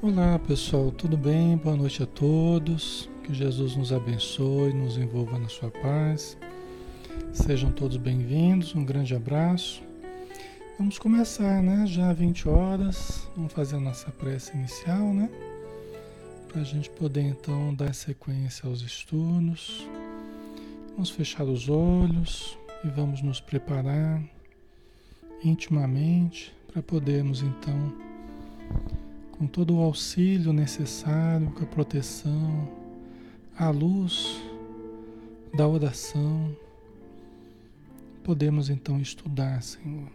Olá pessoal, tudo bem? Boa noite a todos. Que Jesus nos abençoe, nos envolva na sua paz. Sejam todos bem-vindos, um grande abraço. Vamos começar, né? Já 20 horas, vamos fazer a nossa prece inicial, né? Para a gente poder então dar sequência aos estudos. Vamos fechar os olhos e vamos nos preparar intimamente para podermos então com todo o auxílio necessário, com a proteção, a luz da oração, podemos então estudar, Senhor.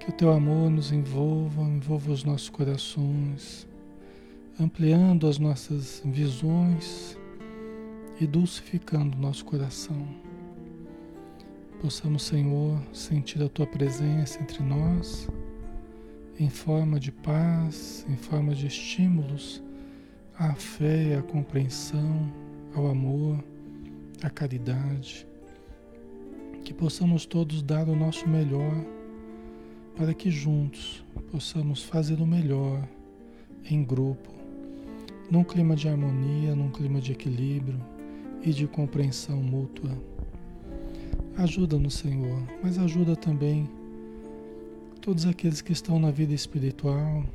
Que o teu amor nos envolva, envolva os nossos corações, ampliando as nossas visões e dulcificando o nosso coração. Possamos, Senhor, sentir a tua presença entre nós em forma de paz, em forma de estímulos à fé, à compreensão, ao amor, à caridade. Que possamos todos dar o nosso melhor para que juntos possamos fazer o melhor em grupo, num clima de harmonia, num clima de equilíbrio e de compreensão mútua. Ajuda-nos, Senhor, mas ajuda também todos aqueles que estão na vida espiritual,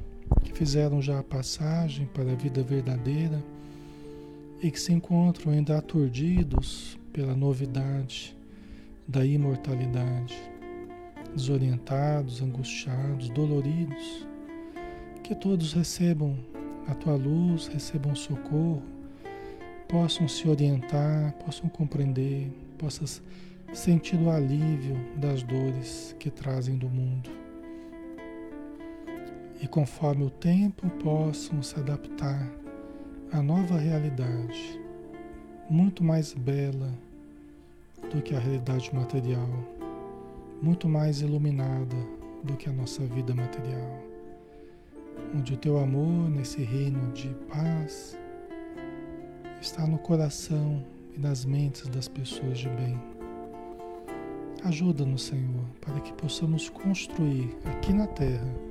que fizeram já a passagem para a vida verdadeira e que se encontram ainda aturdidos pela novidade da imortalidade, desorientados, angustiados, doloridos, que todos recebam a tua luz, recebam socorro, possam se orientar, possam compreender, possam sentir o alívio das dores que trazem do mundo e conforme o tempo possam se adaptar à nova realidade, muito mais bela do que a realidade material, muito mais iluminada do que a nossa vida material, onde o teu amor nesse reino de paz está no coração e nas mentes das pessoas de bem. Ajuda-nos, Senhor, para que possamos construir aqui na terra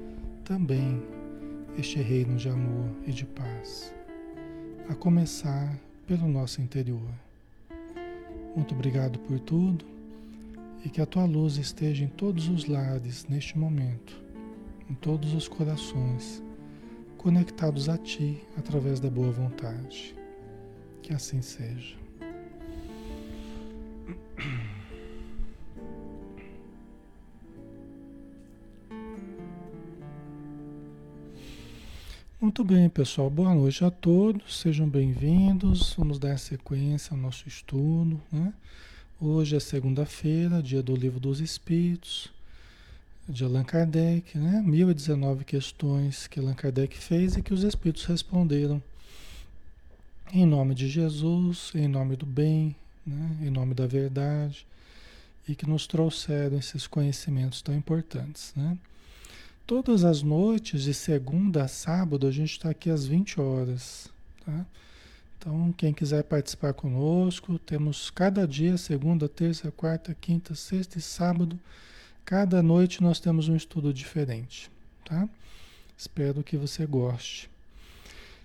também este reino de amor e de paz, a começar pelo nosso interior. Muito obrigado por tudo e que a tua luz esteja em todos os lares neste momento, em todos os corações, conectados a ti através da boa vontade. Que assim seja. Muito bem, pessoal. Boa noite a todos. Sejam bem-vindos. Vamos dar sequência ao nosso estudo. Né? Hoje é segunda-feira, dia do Livro dos Espíritos, de Allan Kardec, né? 1019 questões que Allan Kardec fez e que os Espíritos responderam em nome de Jesus, em nome do bem, né? em nome da verdade e que nos trouxeram esses conhecimentos tão importantes, né? Todas as noites, de segunda a sábado, a gente está aqui às 20 horas. Tá? Então, quem quiser participar conosco, temos cada dia, segunda, terça, quarta, quinta, sexta e sábado. Cada noite nós temos um estudo diferente. Tá? Espero que você goste.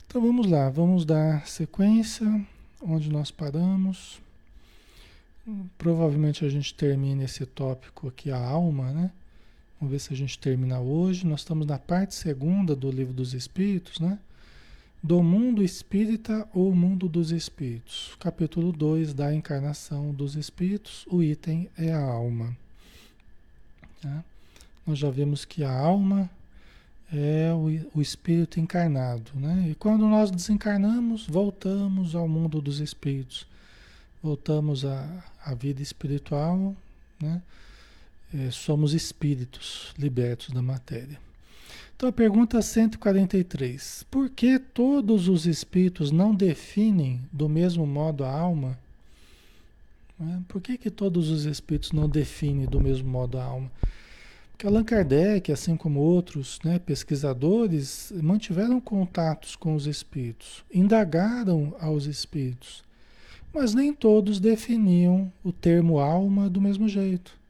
Então vamos lá, vamos dar sequência onde nós paramos. Provavelmente a gente termina esse tópico aqui, a alma, né? Vamos ver se a gente termina hoje. Nós estamos na parte segunda do Livro dos Espíritos, né? Do mundo espírita ou mundo dos espíritos. Capítulo 2 da encarnação dos espíritos. O item é a alma. Tá? Nós já vimos que a alma é o, o espírito encarnado, né? E quando nós desencarnamos, voltamos ao mundo dos espíritos. Voltamos à, à vida espiritual, né? É, somos espíritos libertos da matéria. Então a pergunta 143: Por que todos os espíritos não definem do mesmo modo a alma? É, por que, que todos os espíritos não definem do mesmo modo a alma? Porque Allan Kardec, assim como outros né, pesquisadores, mantiveram contatos com os espíritos, indagaram aos espíritos, mas nem todos definiam o termo alma do mesmo jeito.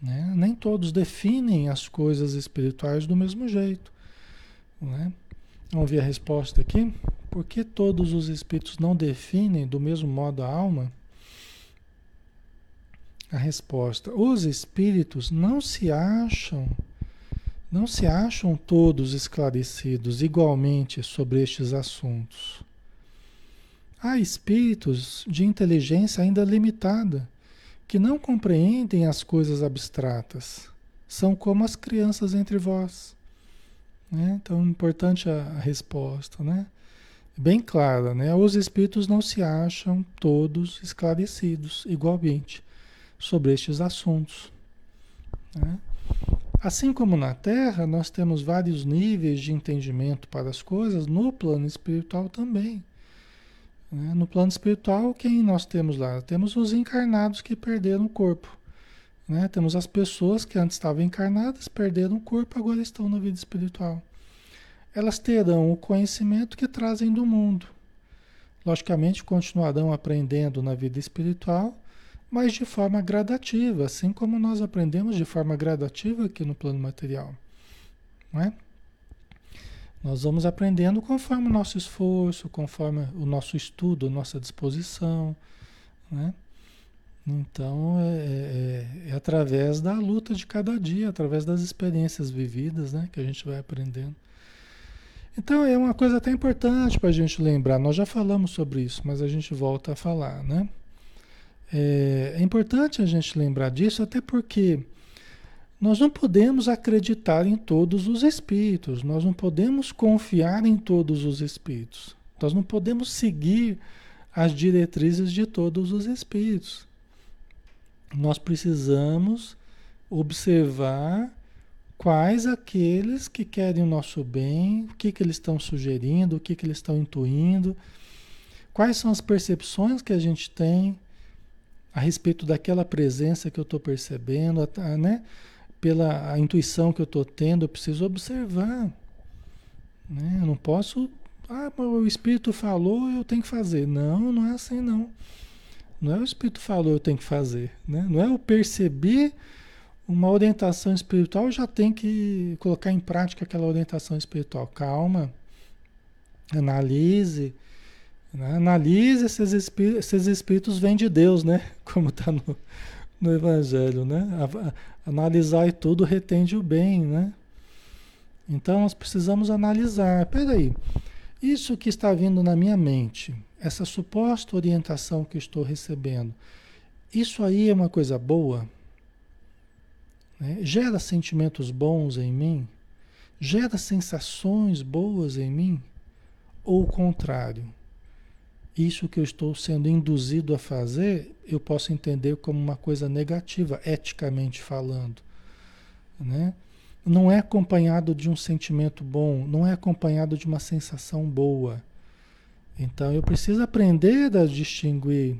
Né? Nem todos definem as coisas espirituais do mesmo jeito. Né? Vamos ver a resposta aqui. Por que todos os espíritos não definem do mesmo modo a alma? A resposta: os espíritos não se acham não se acham todos esclarecidos igualmente sobre estes assuntos. Há espíritos de inteligência ainda limitada que não compreendem as coisas abstratas. São como as crianças entre vós. Né? Então, importante a, a resposta, né? Bem clara, né? Os espíritos não se acham todos esclarecidos igualmente sobre estes assuntos. Né? Assim como na Terra, nós temos vários níveis de entendimento para as coisas, no plano espiritual também. Né? No plano espiritual, quem nós temos lá? Temos os encarnados que perderam o corpo. Né? Temos as pessoas que antes estavam encarnadas, perderam o corpo, agora estão na vida espiritual. Elas terão o conhecimento que trazem do mundo. Logicamente, continuarão aprendendo na vida espiritual, mas de forma gradativa, assim como nós aprendemos de forma gradativa aqui no plano material. Não é? Nós vamos aprendendo conforme o nosso esforço, conforme o nosso estudo, a nossa disposição. Né? Então, é, é, é, através da luta de cada dia, através das experiências vividas, né, que a gente vai aprendendo. Então, é uma coisa até importante para a gente lembrar. Nós já falamos sobre isso, mas a gente volta a falar, né? É, é importante a gente lembrar disso, até porque nós não podemos acreditar em todos os espíritos, nós não podemos confiar em todos os espíritos, nós não podemos seguir as diretrizes de todos os espíritos. Nós precisamos observar quais aqueles que querem o nosso bem, o que, que eles estão sugerindo, o que, que eles estão intuindo, quais são as percepções que a gente tem a respeito daquela presença que eu estou percebendo, né? Pela intuição que eu estou tendo, eu preciso observar. Né? Eu não posso. Ah, o Espírito falou, eu tenho que fazer. Não, não é assim não. Não é o Espírito falou, eu tenho que fazer. Né? Não é eu perceber uma orientação espiritual, já tenho que colocar em prática aquela orientação espiritual. Calma, analise. Né? Analise se esses espíritos vêm de Deus, né? Como está no, no Evangelho, né? Analisar e tudo retende o bem, né? Então nós precisamos analisar. Peraí, isso que está vindo na minha mente, essa suposta orientação que estou recebendo, isso aí é uma coisa boa? Né? Gera sentimentos bons em mim? Gera sensações boas em mim? Ou o contrário? Isso que eu estou sendo induzido a fazer, eu posso entender como uma coisa negativa, eticamente falando. Né? Não é acompanhado de um sentimento bom, não é acompanhado de uma sensação boa. Então eu preciso aprender a distinguir,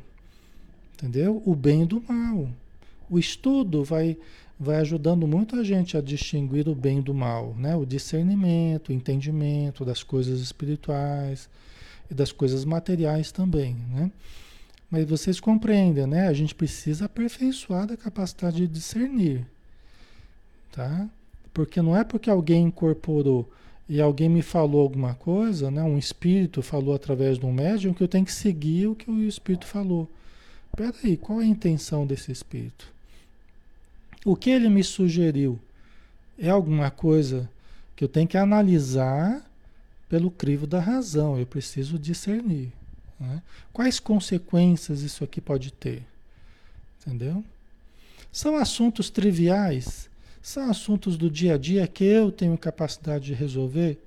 entendeu? O bem do mal. O estudo vai, vai ajudando muito a gente a distinguir o bem do mal, né? O discernimento, o entendimento das coisas espirituais e das coisas materiais também, né? Mas vocês compreendem, né? A gente precisa aperfeiçoar a capacidade de discernir, tá? Porque não é porque alguém incorporou e alguém me falou alguma coisa, né? Um espírito falou através de um médium que eu tenho que seguir o que o espírito falou. Espera aí, qual é a intenção desse espírito? O que ele me sugeriu é alguma coisa que eu tenho que analisar pelo crivo da razão. Eu preciso discernir. Né? Quais consequências isso aqui pode ter? Entendeu? São assuntos triviais, são assuntos do dia a dia que eu tenho capacidade de resolver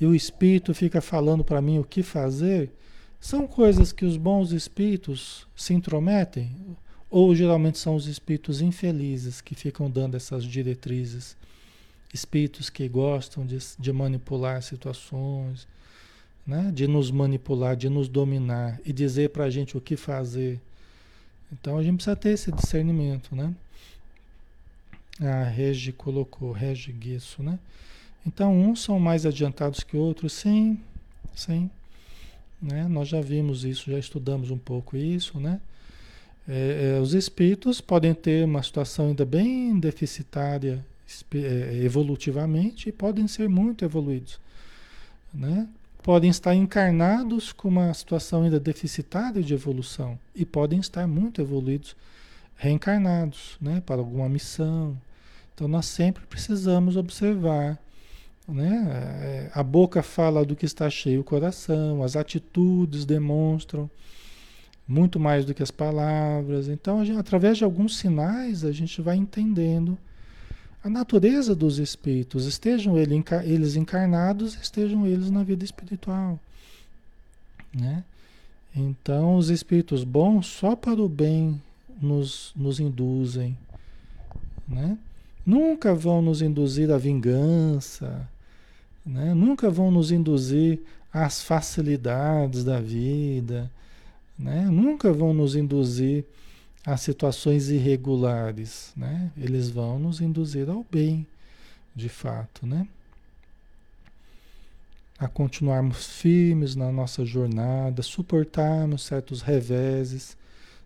e o espírito fica falando para mim o que fazer. São coisas que os bons espíritos se intrometem, ou geralmente são os espíritos infelizes que ficam dando essas diretrizes. Espíritos que gostam de, de manipular situações, né? de nos manipular, de nos dominar e dizer para a gente o que fazer. Então a gente precisa ter esse discernimento, né? A Regi colocou, Regi Guiço, né? Então uns são mais adiantados que outros, sim, sim. Né? Nós já vimos isso, já estudamos um pouco isso, né? É, é, os espíritos podem ter uma situação ainda bem deficitária evolutivamente e podem ser muito evoluídos né? Podem estar encarnados com uma situação ainda deficitária de evolução e podem estar muito evoluídos, reencarnados, né? Para alguma missão. Então nós sempre precisamos observar, né? É, a boca fala do que está cheio o coração, as atitudes demonstram muito mais do que as palavras. Então, gente, através de alguns sinais, a gente vai entendendo a natureza dos espíritos, estejam eles encarnados, estejam eles na vida espiritual. Né? Então, os espíritos bons só para o bem nos, nos induzem. Né? Nunca vão nos induzir à vingança, né? nunca vão nos induzir às facilidades da vida, né? nunca vão nos induzir a situações irregulares, né? Eles vão nos induzir ao bem, de fato, né? A continuarmos firmes na nossa jornada, suportarmos certos reveses,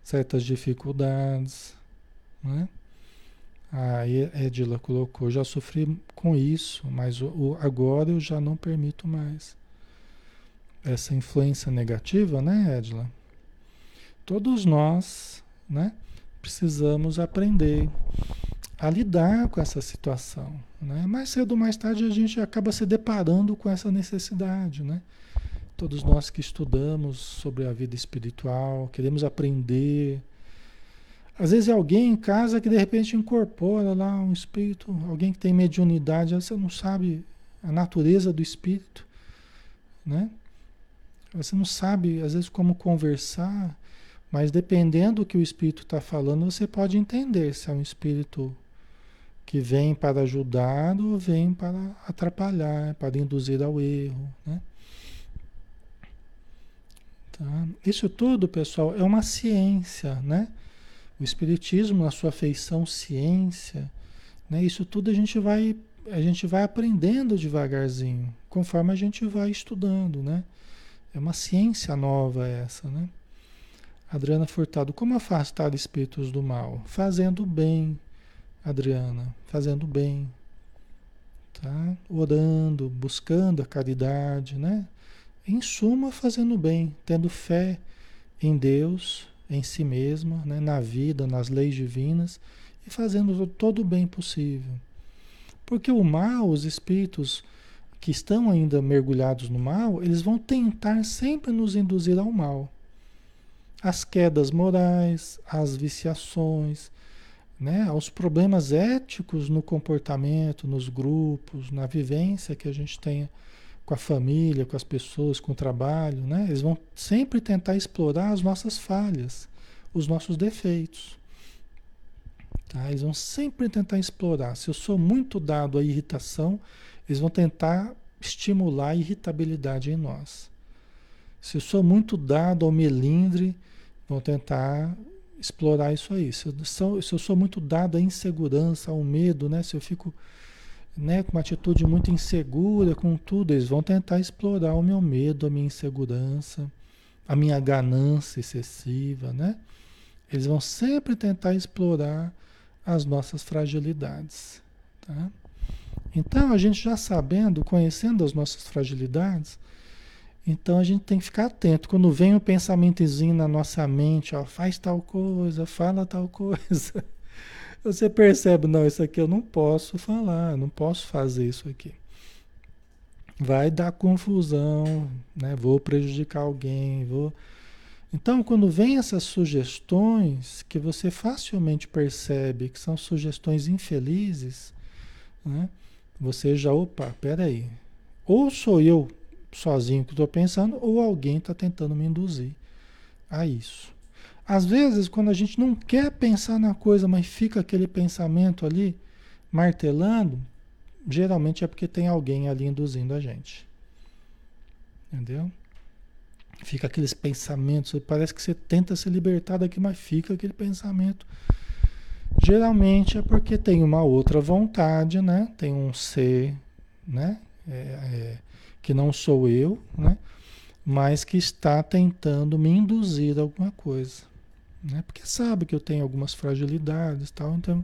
certas dificuldades, né? A Edila colocou, já sofri com isso, mas o, agora eu já não permito mais. Essa influência negativa, né, Edila? Todos nós né? Precisamos aprender a lidar com essa situação, né? Mais cedo ou mais tarde a gente acaba se deparando com essa necessidade, né? Todos nós que estudamos sobre a vida espiritual, queremos aprender. Às vezes é alguém em casa que de repente incorpora lá um espírito, alguém que tem mediunidade, você não sabe a natureza do espírito, né? Você não sabe, às vezes, como conversar. Mas dependendo do que o espírito está falando, você pode entender se é um espírito que vem para ajudar ou vem para atrapalhar, para induzir ao erro. Né? Tá? Isso tudo, pessoal, é uma ciência, né? O Espiritismo, na sua feição ciência, né? isso tudo a gente vai a gente vai aprendendo devagarzinho, conforme a gente vai estudando, né? É uma ciência nova essa, né? Adriana Furtado, como afastar espíritos do mal? Fazendo bem, Adriana, fazendo bem, tá? Orando, buscando a caridade, né? Em suma, fazendo bem, tendo fé em Deus, em si mesma, né? na vida, nas leis divinas e fazendo todo o bem possível. Porque o mal, os espíritos que estão ainda mergulhados no mal, eles vão tentar sempre nos induzir ao mal às quedas morais, às viciações, né, aos problemas éticos no comportamento, nos grupos, na vivência que a gente tem com a família, com as pessoas, com o trabalho, né? Eles vão sempre tentar explorar as nossas falhas, os nossos defeitos. Tá? Eles vão sempre tentar explorar. Se eu sou muito dado à irritação, eles vão tentar estimular a irritabilidade em nós. Se eu sou muito dado ao melindre, vão tentar explorar isso aí. Se eu, sou, se eu sou muito dado à insegurança, ao medo, né? Se eu fico né, com uma atitude muito insegura com tudo, eles vão tentar explorar o meu medo, a minha insegurança, a minha ganância excessiva, né? Eles vão sempre tentar explorar as nossas fragilidades, tá? Então, a gente já sabendo, conhecendo as nossas fragilidades, então a gente tem que ficar atento. Quando vem um pensamentozinho na nossa mente, ó, faz tal coisa, fala tal coisa. Você percebe, não, isso aqui eu não posso falar, não posso fazer isso aqui. Vai dar confusão, né? Vou prejudicar alguém, vou. Então, quando vem essas sugestões que você facilmente percebe que são sugestões infelizes, né? Você já, opa, peraí. Ou sou eu sozinho que estou pensando, ou alguém está tentando me induzir a isso. Às vezes, quando a gente não quer pensar na coisa, mas fica aquele pensamento ali martelando, geralmente é porque tem alguém ali induzindo a gente. Entendeu? Fica aqueles pensamentos, parece que você tenta se libertar daqui, mas fica aquele pensamento. Geralmente é porque tem uma outra vontade, né? Tem um ser, né? É, é, que não sou eu, né? mas que está tentando me induzir a alguma coisa. Né? Porque sabe que eu tenho algumas fragilidades tal, então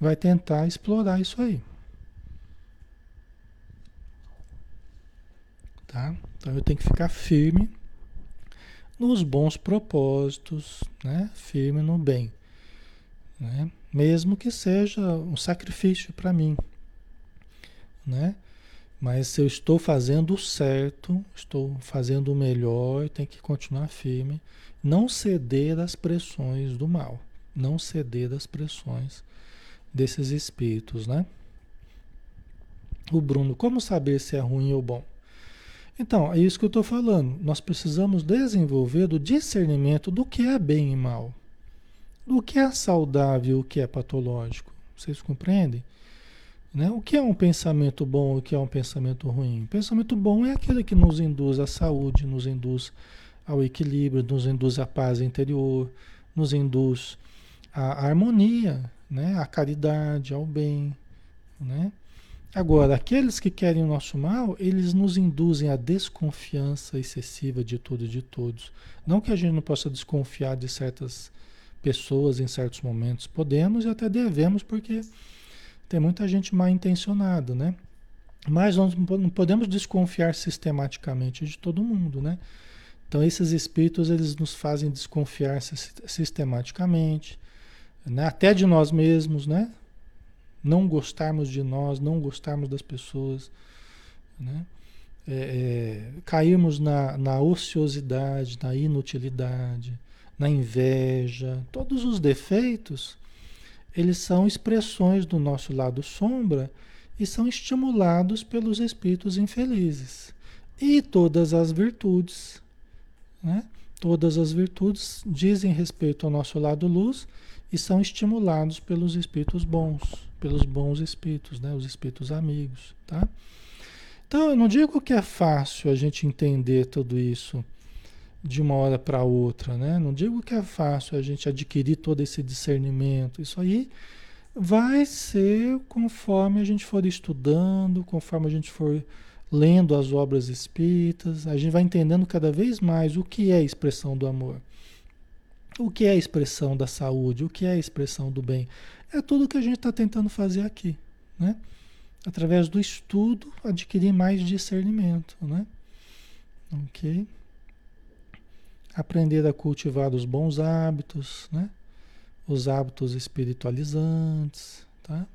vai tentar explorar isso aí. tá? Então eu tenho que ficar firme nos bons propósitos, né? Firme no bem, né? Mesmo que seja um sacrifício para mim, né? Mas se eu estou fazendo o certo, estou fazendo o melhor, tenho que continuar firme, não ceder às pressões do mal, não ceder às pressões desses espíritos, né? O Bruno, como saber se é ruim ou bom? Então, é isso que eu estou falando. Nós precisamos desenvolver o discernimento do que é bem e mal, do que é saudável e o que é patológico. Vocês compreendem? Né? O que é um pensamento bom e o que é um pensamento ruim? O pensamento bom é aquele que nos induz à saúde, nos induz ao equilíbrio, nos induz à paz interior, nos induz à harmonia, né? à caridade, ao bem. Né? Agora, aqueles que querem o nosso mal, eles nos induzem à desconfiança excessiva de tudo e de todos. Não que a gente não possa desconfiar de certas pessoas em certos momentos, podemos e até devemos, porque tem muita gente mal intencionada, né? Mas nós não podemos desconfiar sistematicamente de todo mundo, né? Então esses espíritos eles nos fazem desconfiar sistematicamente, né? até de nós mesmos, né? não gostarmos de nós, não gostarmos das pessoas, né? É, é, cairmos na, na ociosidade, na inutilidade, na inveja, todos os defeitos, eles são expressões do nosso lado sombra e são estimulados pelos espíritos infelizes. E todas as virtudes, né? todas as virtudes dizem respeito ao nosso lado luz e são estimulados pelos espíritos bons, pelos bons espíritos, né? Os espíritos amigos, tá? Então, eu não digo que é fácil a gente entender tudo isso de uma hora para outra, né? Não digo que é fácil a gente adquirir todo esse discernimento. Isso aí vai ser conforme a gente for estudando, conforme a gente for lendo as obras espíritas, a gente vai entendendo cada vez mais o que é a expressão do amor. O que é a expressão da saúde? O que é a expressão do bem? É tudo que a gente está tentando fazer aqui, né? Através do estudo, adquirir mais discernimento, né? Ok? Aprender a cultivar os bons hábitos, né? Os hábitos espiritualizantes, tá?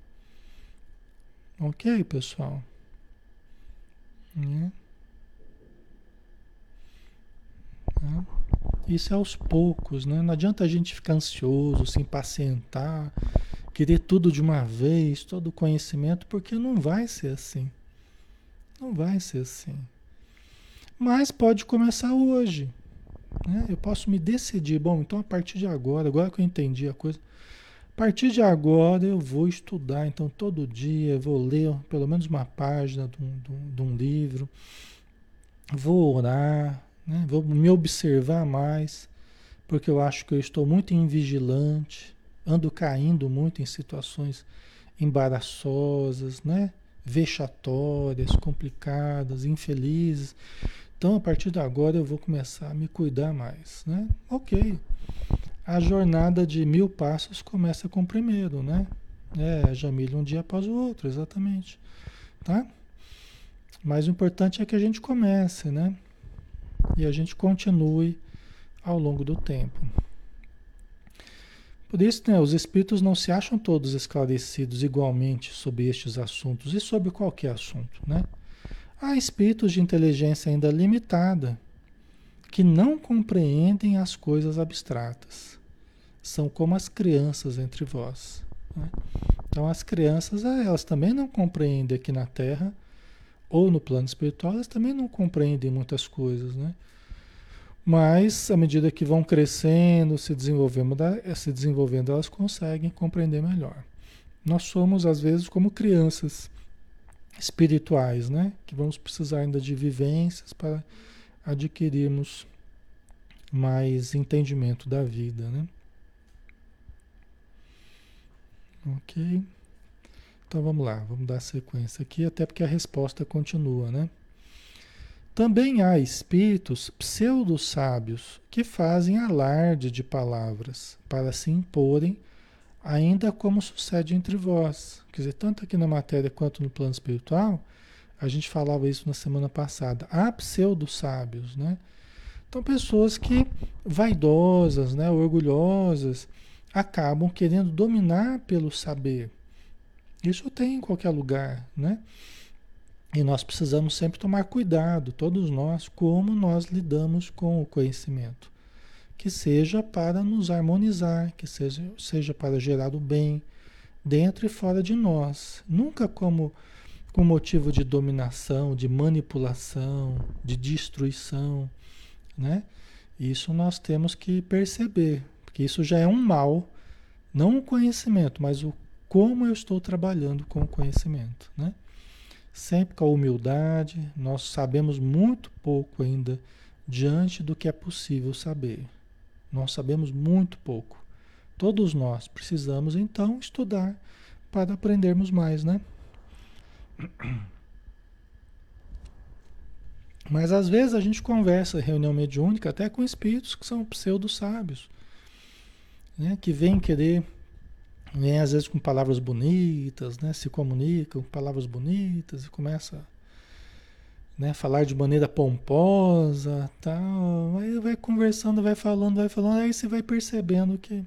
Ok, pessoal? Né? Tá? Isso é aos poucos, né? Não adianta a gente ficar ansioso, se impacientar querer tudo de uma vez, todo o conhecimento, porque não vai ser assim. Não vai ser assim. Mas pode começar hoje. Né? Eu posso me decidir, bom, então a partir de agora, agora que eu entendi a coisa, a partir de agora eu vou estudar, então todo dia eu vou ler pelo menos uma página de um, de um, livro, vou orar, né? vou me observar mais, porque eu acho que eu estou muito invigilante ando caindo muito em situações embaraçosas, né? vexatórias, complicadas, infelizes. Então, a partir de agora, eu vou começar a me cuidar mais, né? Ok. A jornada de mil passos começa com o primeiro, né? É, Jamília, um dia após o outro, exatamente. Tá? Mas o importante é que a gente comece, né? E a gente continue ao longo do tempo. Por isso, né, os espíritos não se acham todos esclarecidos igualmente sobre estes assuntos e sobre qualquer assunto, né? Há espíritos de inteligência ainda limitada que não compreendem as coisas abstratas. São como as crianças entre vós. Né? Então, as crianças, ah, elas também não compreendem aqui na Terra ou no plano espiritual, elas também não compreendem muitas coisas, né? Mas, à medida que vão crescendo, se desenvolvendo, se desenvolvendo, elas conseguem compreender melhor. Nós somos, às vezes, como crianças espirituais, né? Que vamos precisar ainda de vivências para adquirirmos mais entendimento da vida, né? Ok? Então vamos lá, vamos dar sequência aqui, até porque a resposta continua, né? Também há espíritos pseudo-sábios que fazem alarde de palavras para se imporem, ainda como sucede entre vós. Quer dizer, tanto aqui na matéria quanto no plano espiritual, A gente falava isso na semana passada. Há pseudo-sábios, né? Então, pessoas que, vaidosas, né, orgulhosas, acabam querendo dominar pelo saber. Isso tem em qualquer lugar, né? E nós precisamos sempre tomar cuidado, todos nós, como nós lidamos com o conhecimento. Que seja para nos harmonizar, que seja, seja para gerar o bem dentro e fora de nós. Nunca como com motivo de dominação, de manipulação, de destruição, né? Isso nós temos que perceber, porque isso já é um mal, não o conhecimento, mas o como eu estou trabalhando com o conhecimento, né? sempre com a humildade, nós sabemos muito pouco ainda diante do que é possível saber. Nós sabemos muito pouco. Todos nós precisamos então estudar para aprendermos mais, né? Mas às vezes a gente conversa em reunião mediúnica até com espíritos que são pseudo-sábios, né? que vêm querer Vem às vezes com palavras bonitas, né? Se comunicam com palavras bonitas e começa né, falar de maneira pomposa, tal. Aí vai conversando, vai falando, vai falando, aí você vai percebendo que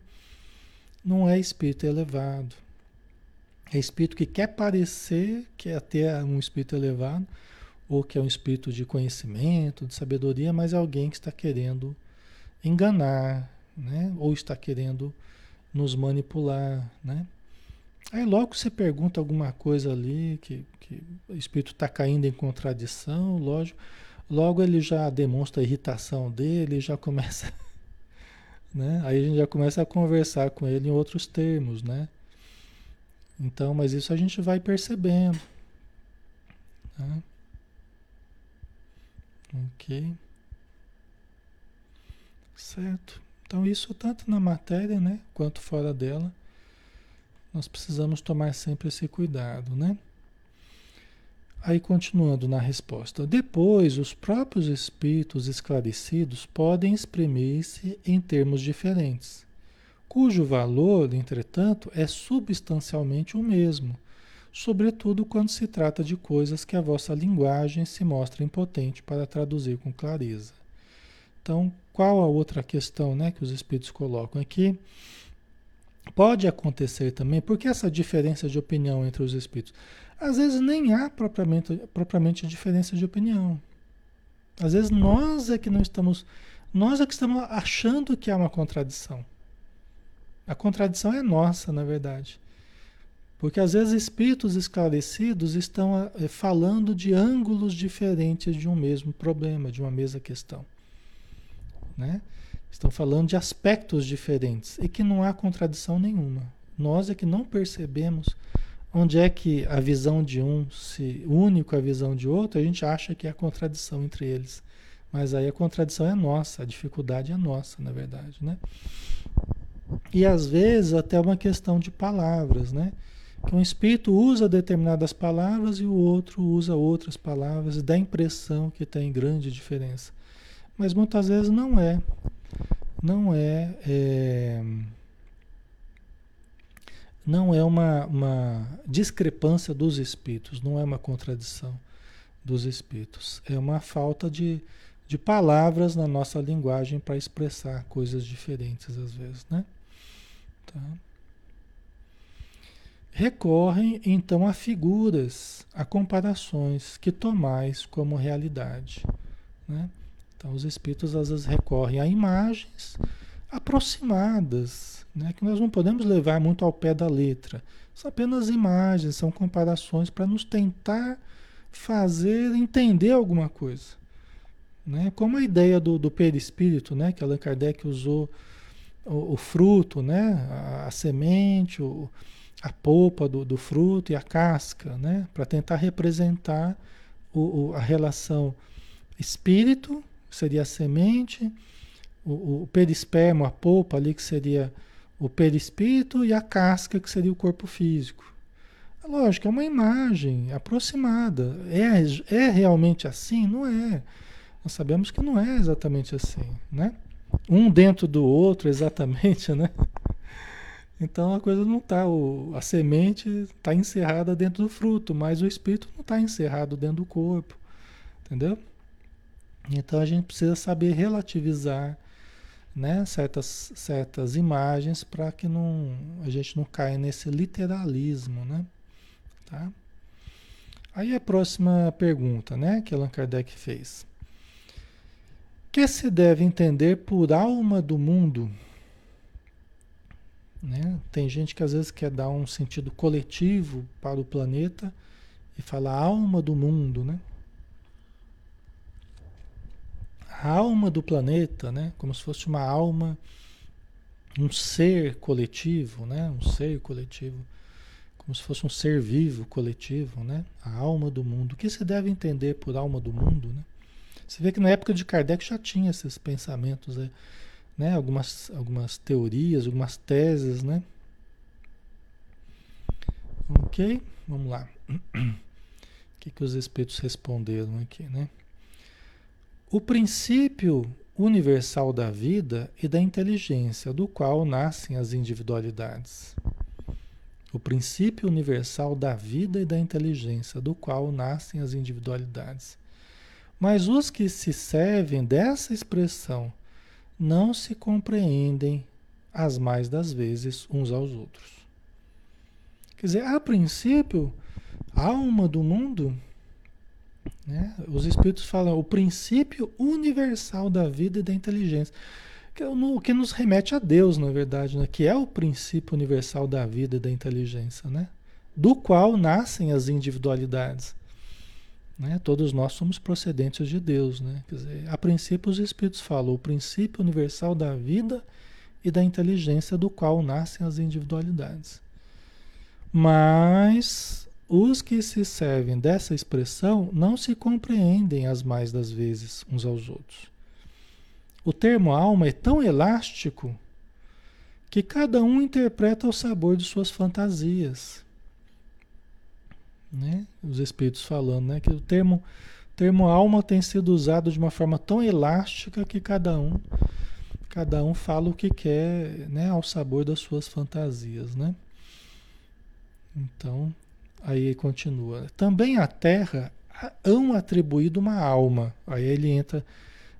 não é espírito elevado. É espírito que quer parecer que é até um espírito elevado, ou que é um espírito de conhecimento, de sabedoria, mas é alguém que está querendo enganar, né? Ou está querendo nos manipular, né? Aí logo você pergunta alguma coisa ali que, o espírito está caindo em contradição, lógico, logo ele já demonstra a irritação dele, já começa, né? Aí a gente já começa a conversar com ele em outros termos, né? Então, mas isso a gente vai percebendo. Né? Ok. Certo. Então, isso tanto na matéria, né, quanto fora dela, nós precisamos tomar sempre esse cuidado, né? Aí, continuando na resposta. Depois, os próprios espíritos esclarecidos podem exprimir-se em termos diferentes, cujo valor, entretanto, é substancialmente o mesmo, sobretudo quando se trata de coisas que a vossa linguagem se mostra impotente para traduzir com clareza. Então, qual a outra questão né, que os espíritos colocam aqui? Pode acontecer também, porque essa diferença de opinião entre os espíritos? Às vezes nem há propriamente, propriamente diferença de opinião. Às vezes nós é que não estamos, nós é que estamos achando que há uma contradição. A contradição é nossa, na verdade. Porque às vezes espíritos esclarecidos estão é, falando de ângulos diferentes de um mesmo problema, de uma mesma questão. Né? Estão falando de aspectos diferentes e que não há contradição nenhuma. Nós é que não percebemos onde é que a visão de um se une com a visão de outro, a gente acha que há contradição entre eles. Mas aí a contradição é nossa, a dificuldade é nossa, na verdade, né? E às vezes até uma questão de palavras, né? Que um espírito usa determinadas palavras e o outro usa outras palavras e dá a impressão que tem grande diferença mas muitas vezes não é. Não é, é não é uma, uma discrepância dos espíritos, não é uma contradição dos espíritos. É uma falta de, de palavras na nossa linguagem para expressar coisas diferentes às vezes, né? Tá. Recorrem então a figuras, a comparações que tomais como realidade, né? Então, os espíritos às vezes recorrem a imagens aproximadas, né, que nós não podemos levar muito ao pé da letra. São apenas imagens, são comparações para nos tentar fazer entender alguma coisa. Né? Como a ideia do, do perispírito, né, que Allan Kardec usou o, o fruto, né, a, a semente, o, a polpa do, do, fruto e a casca, né, para tentar representar o, o, a relação espírito seria a semente, o, o perispermo, a polpa ali, que seria o perispírito, e a casca, que seria o corpo físico. Lógico, é uma imagem aproximada. É, é realmente assim? Não é. Nós sabemos que não é exatamente assim, né? Um dentro do outro, exatamente, né? Então a coisa não está, a semente está encerrada dentro do fruto, mas o espírito não está encerrado dentro do corpo, entendeu? Então a gente precisa saber relativizar né, certas, certas imagens para que não, a gente não caia nesse literalismo, né? Tá? Aí a próxima pergunta, né, que Allan Kardec fez. Que se deve entender por alma do mundo? Né? Tem gente que às vezes quer dar um sentido coletivo para o planeta e fala alma do mundo, né? A alma do planeta, né? Como se fosse uma alma, um ser coletivo, né? Um ser coletivo, como se fosse um ser vivo coletivo, né? A alma do mundo. O que se deve entender por alma do mundo, né? Você vê que na época de Kardec já tinha esses pensamentos. Né? né? algumas, algumas teorias, algumas teses, né? Ok? Vamos lá. O que, que os espíritos responderam aqui, né? O princípio universal da vida e da inteligência, do qual nascem as individualidades. O princípio universal da vida e da inteligência, do qual nascem as individualidades. Mas os que se servem dessa expressão não se compreendem as mais das vezes uns aos outros. Quer dizer, a princípio, a alma do mundo, né, os espíritos falam o princípio universal da vida e da inteligência, que, é o que nos remete a Deus, na verdade, né, que é o princípio universal da vida e da inteligência, né, do qual nascem as individualidades. Né? Todos nós somos procedentes de Deus. Né? Dizer, a princípio, os Espíritos falam o princípio universal da vida e da inteligência do qual nascem as individualidades. Mas os que se servem dessa expressão não se compreendem as mais das vezes uns aos outros. O termo alma é tão elástico que cada um interpreta o sabor de suas fantasias né? Os espíritos falando, né? Que o termo, termo alma tem sido usado de uma forma tão elástica que cada um, cada um fala o que quer, né? Ao sabor das suas fantasias, né? Então, aí continua. Também a Terra hão atribuído uma alma. Aí ele entra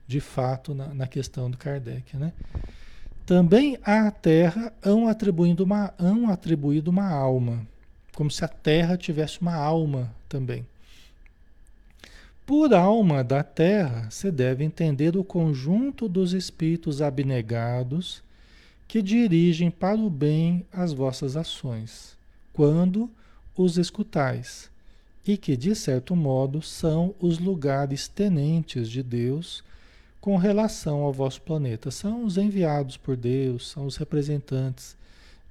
de fato na, na questão do Kardec, né? Também à Terra hão atribuído uma, hão atribuído uma alma como se a terra tivesse uma alma também. Por alma da terra, se deve entender o conjunto dos espíritos abnegados que dirigem para o bem as vossas ações, quando os escutais, e que, de certo modo, são os lugares tenentes de Deus com relação ao vosso planeta. São os enviados por Deus, são os representantes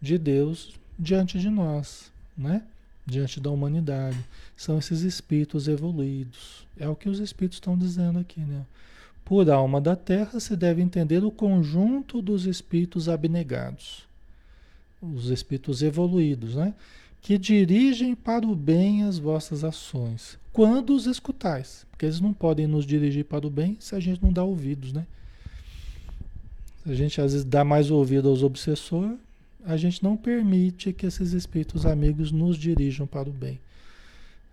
de Deus diante de nós né? diante da humanidade. São esses espíritos evoluídos. É o que os espíritos estão dizendo aqui. Né? Por alma da terra se deve entender o conjunto dos espíritos abnegados, os espíritos evoluídos, né? Que dirigem para o bem as vossas ações, quando os escutais, porque eles não podem nos dirigir para o bem se a gente não dá ouvidos, né? Se a gente às vezes dá mais ouvido aos obsessores, a gente não permite que esses espíritos amigos nos dirijam para o bem.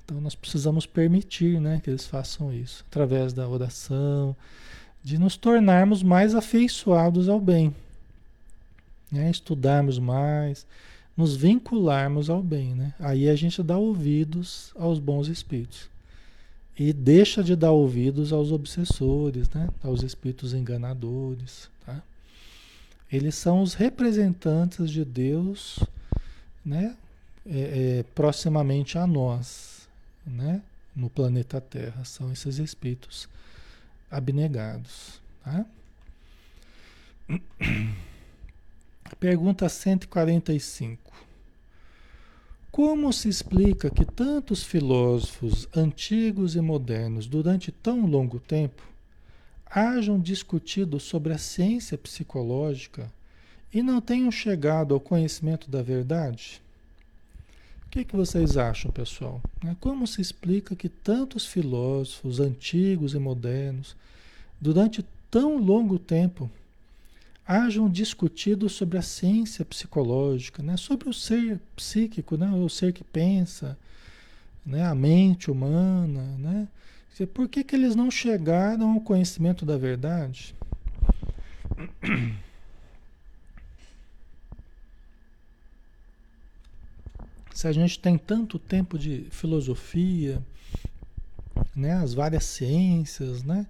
Então nós precisamos permitir né, que eles façam isso, através da oração, de nos tornarmos mais afeiçoados ao bem, né, estudarmos mais, nos vincularmos ao bem. Né? Aí a gente dá ouvidos aos bons espíritos. E deixa de dar ouvidos aos obsessores, né? aos espíritos enganadores. Tá? Eles são os representantes de Deus, né? É, é, proximamente a nós, né? No planeta Terra. São esses espíritos abnegados. Tá? Pergunta 145. Como se explica que tantos filósofos antigos e modernos, durante tão longo tempo, hajam discutido sobre a ciência psicológica e não tenham chegado ao conhecimento da verdade? O que, que vocês acham, pessoal? Né, como se explica que tantos filósofos antigos e modernos, durante tão longo tempo, hajam discutido sobre a ciência psicológica, né? sobre o ser psíquico, né? o ser que pensa, né? a mente humana. Né? Por que, que eles não chegaram ao conhecimento da verdade? Se a gente tem tanto tempo de filosofia, né? as várias ciências, né?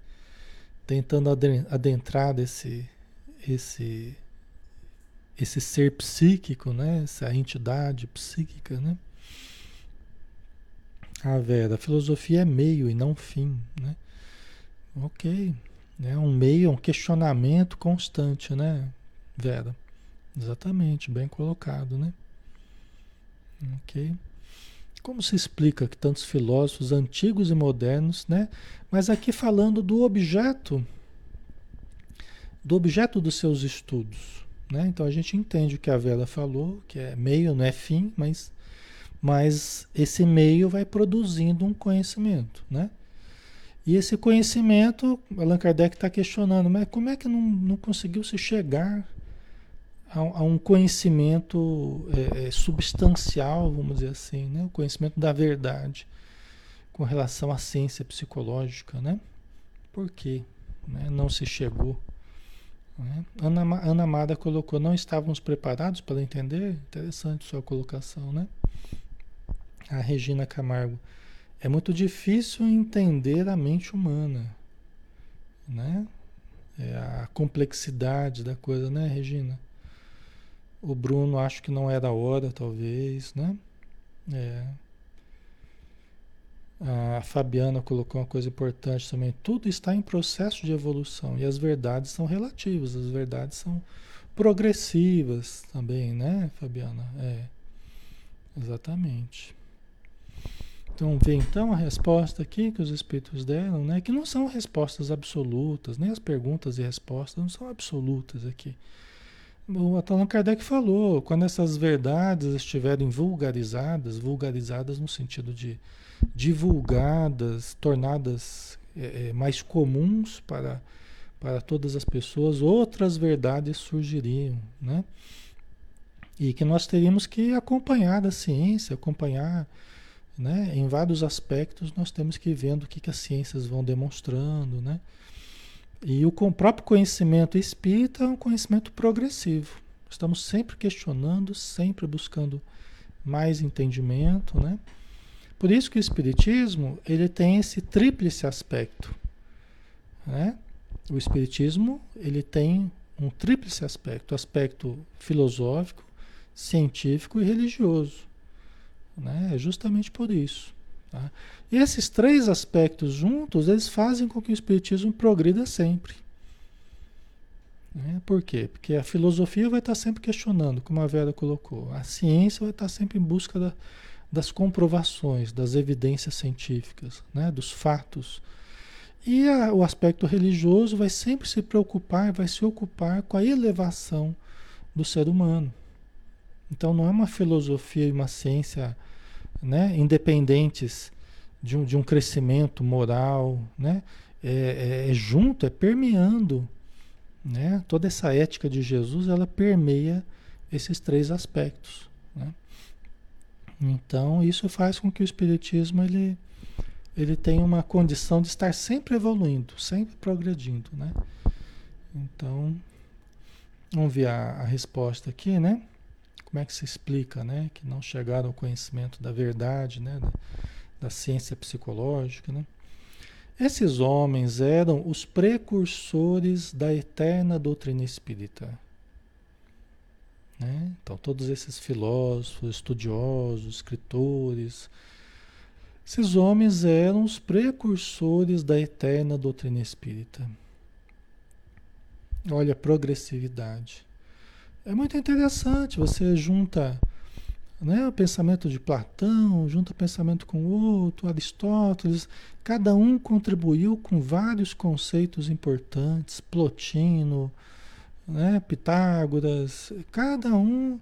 tentando adentrar esse, esse, esse ser psíquico, né? essa entidade psíquica. Né? Ah, Vera, a filosofia é meio e não fim. Né? Ok. É um meio, um questionamento constante, né, Vera? Exatamente, bem colocado, né? Ok. Como se explica que tantos filósofos antigos e modernos, né? Mas aqui falando do objeto, do objeto dos seus estudos, né? Então a gente entende o que a Vera falou, que é meio, não é fim, mas, mas esse meio vai produzindo um conhecimento, né? E esse conhecimento, Allan Kardec está questionando, mas como é que não, não conseguiu se chegar a, a um conhecimento é, é, substancial, vamos dizer assim, né? o conhecimento da verdade com relação à ciência psicológica, né? Por quê? Né? Não se chegou. Né? Ana, Ana Amada colocou, não estávamos preparados para entender? Interessante sua colocação, né? A Regina Camargo, é muito difícil entender a mente humana, né? É a complexidade da coisa, né, Regina? O Bruno acho que não era a hora, talvez, né? É. A Fabiana colocou uma coisa importante também. Tudo está em processo de evolução e as verdades são relativas, as verdades são progressivas também, né, Fabiana? É. Exatamente. Então, vem então a resposta aqui que os espíritos deram, né? Que não são respostas absolutas, nem as perguntas e respostas não são absolutas aqui. O Allan Kardec falou, quando essas verdades estiverem vulgarizadas, vulgarizadas no sentido de divulgadas, tornadas é, é, mais comuns para, para todas as pessoas, outras verdades surgiriam, né? E que nós teríamos que acompanhar a ciência, acompanhar, né? Em vários aspectos nós temos que ir vendo o que, que as ciências vão demonstrando, né? E o próprio conhecimento espírita é um conhecimento progressivo. Estamos sempre questionando, sempre buscando mais entendimento, né? Por isso que o espiritismo, ele tem esse tríplice aspecto, né? O espiritismo, ele tem um tríplice aspecto, aspecto filosófico, científico e religioso, né? É justamente por isso. Tá? E esses três aspectos juntos, eles fazem com que o Espiritismo progrida sempre. Né? Por quê? Porque a filosofia vai estar sempre questionando, como a Vera colocou. A ciência vai estar sempre em busca da, das comprovações, das evidências científicas, né? dos fatos. E a, o aspecto religioso vai sempre se preocupar, vai se ocupar com a elevação do ser humano. Então não é uma filosofia e uma ciência né, independentes de um, de um crescimento moral, né, é, é, é junto, é permeando, né, toda essa ética de Jesus, ela permeia esses três aspectos, né. Então, isso faz com que o Espiritismo, ele, ele tenha uma condição de estar sempre evoluindo, sempre progredindo, né. Então, vamos ver a, a resposta aqui, né? Como é que se explica, né? Que não chegaram ao conhecimento da verdade, né? Da, da ciência psicológica, né? Esses homens eram os precursores da eterna doutrina espírita. Né? Então, todos esses filósofos, estudiosos, escritores, esses homens eram os precursores da eterna doutrina espírita. Olha a progressividade. É muito interessante, você junta né, o pensamento de Platão, junta o pensamento com o outro, Aristóteles, cada um contribuiu com vários conceitos importantes, Plotino, né, Pitágoras, cada um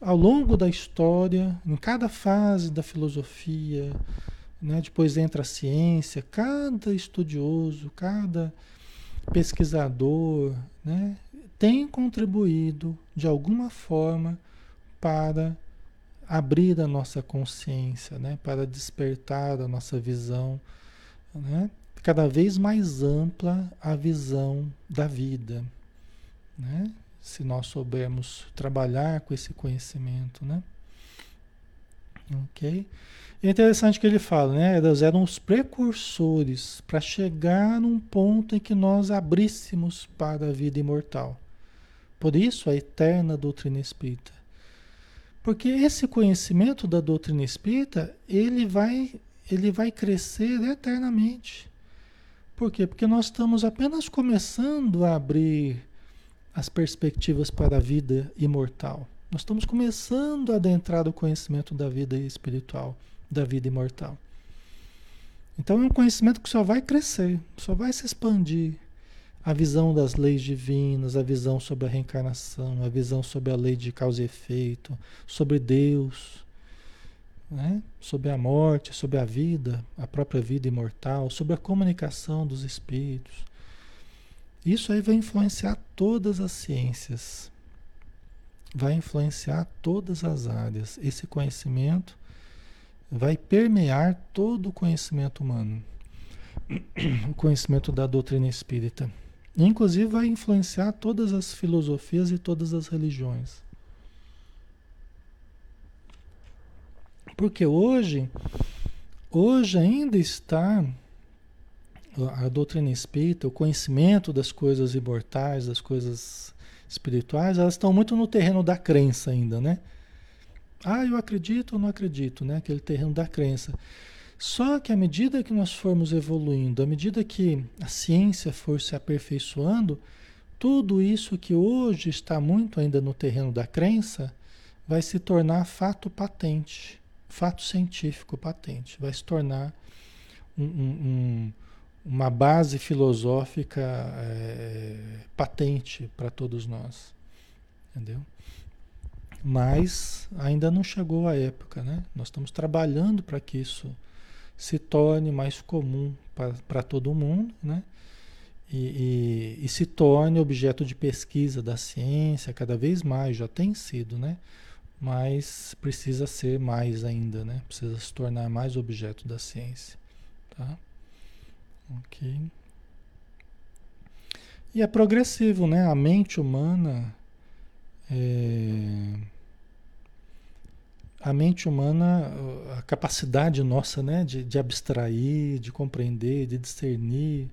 ao longo da história, em cada fase da filosofia, né, depois entra a ciência, cada estudioso, cada pesquisador, né, tem contribuído de alguma forma para abrir a nossa consciência, né? para despertar a nossa visão, né? cada vez mais ampla a visão da vida. Né? Se nós soubermos trabalhar com esse conhecimento. Né? Ok? É interessante que ele fala, né? Elas eram os precursores para chegar num ponto em que nós abríssemos para a vida imortal. Por isso a eterna doutrina espírita. Porque esse conhecimento da doutrina espírita, ele vai, ele vai crescer eternamente. Por quê? Porque nós estamos apenas começando a abrir as perspectivas para a vida imortal. Nós estamos começando a adentrar o conhecimento da vida espiritual, da vida imortal. Então é um conhecimento que só vai crescer, só vai se expandir. A visão das leis divinas, a visão sobre a reencarnação, a visão sobre a lei de causa e efeito, sobre Deus, né? sobre a morte, sobre a vida, a própria vida imortal, sobre a comunicação dos espíritos. Isso aí vai influenciar todas as ciências vai influenciar todas as áreas. Esse conhecimento vai permear todo o conhecimento humano, o conhecimento da doutrina espírita. Inclusive vai influenciar todas as filosofias e todas as religiões. Porque hoje, hoje ainda está a doutrina espírita, o conhecimento das coisas imortais, das coisas espirituais, elas estão muito no terreno da crença ainda, né? Ah, eu acredito ou não acredito, né? Aquele terreno da crença. Só que à medida que nós formos evoluindo, à medida que a ciência for se aperfeiçoando, tudo isso que hoje está muito ainda no terreno da crença vai se tornar fato patente, fato científico patente, vai se tornar um, um, uma base filosófica é, patente para todos nós. Entendeu? Mas ainda não chegou a época, né? Nós estamos trabalhando para que isso se torne mais comum para todo mundo, né? E, e, e, se torne objeto de pesquisa da ciência cada vez mais, já tem sido, né? Mas precisa ser mais ainda, né? Precisa se tornar mais objeto da ciência, tá? Ok. E é progressivo, né? A mente humana. É... A mente humana, a capacidade nossa, né, de, de abstrair, de compreender, de discernir,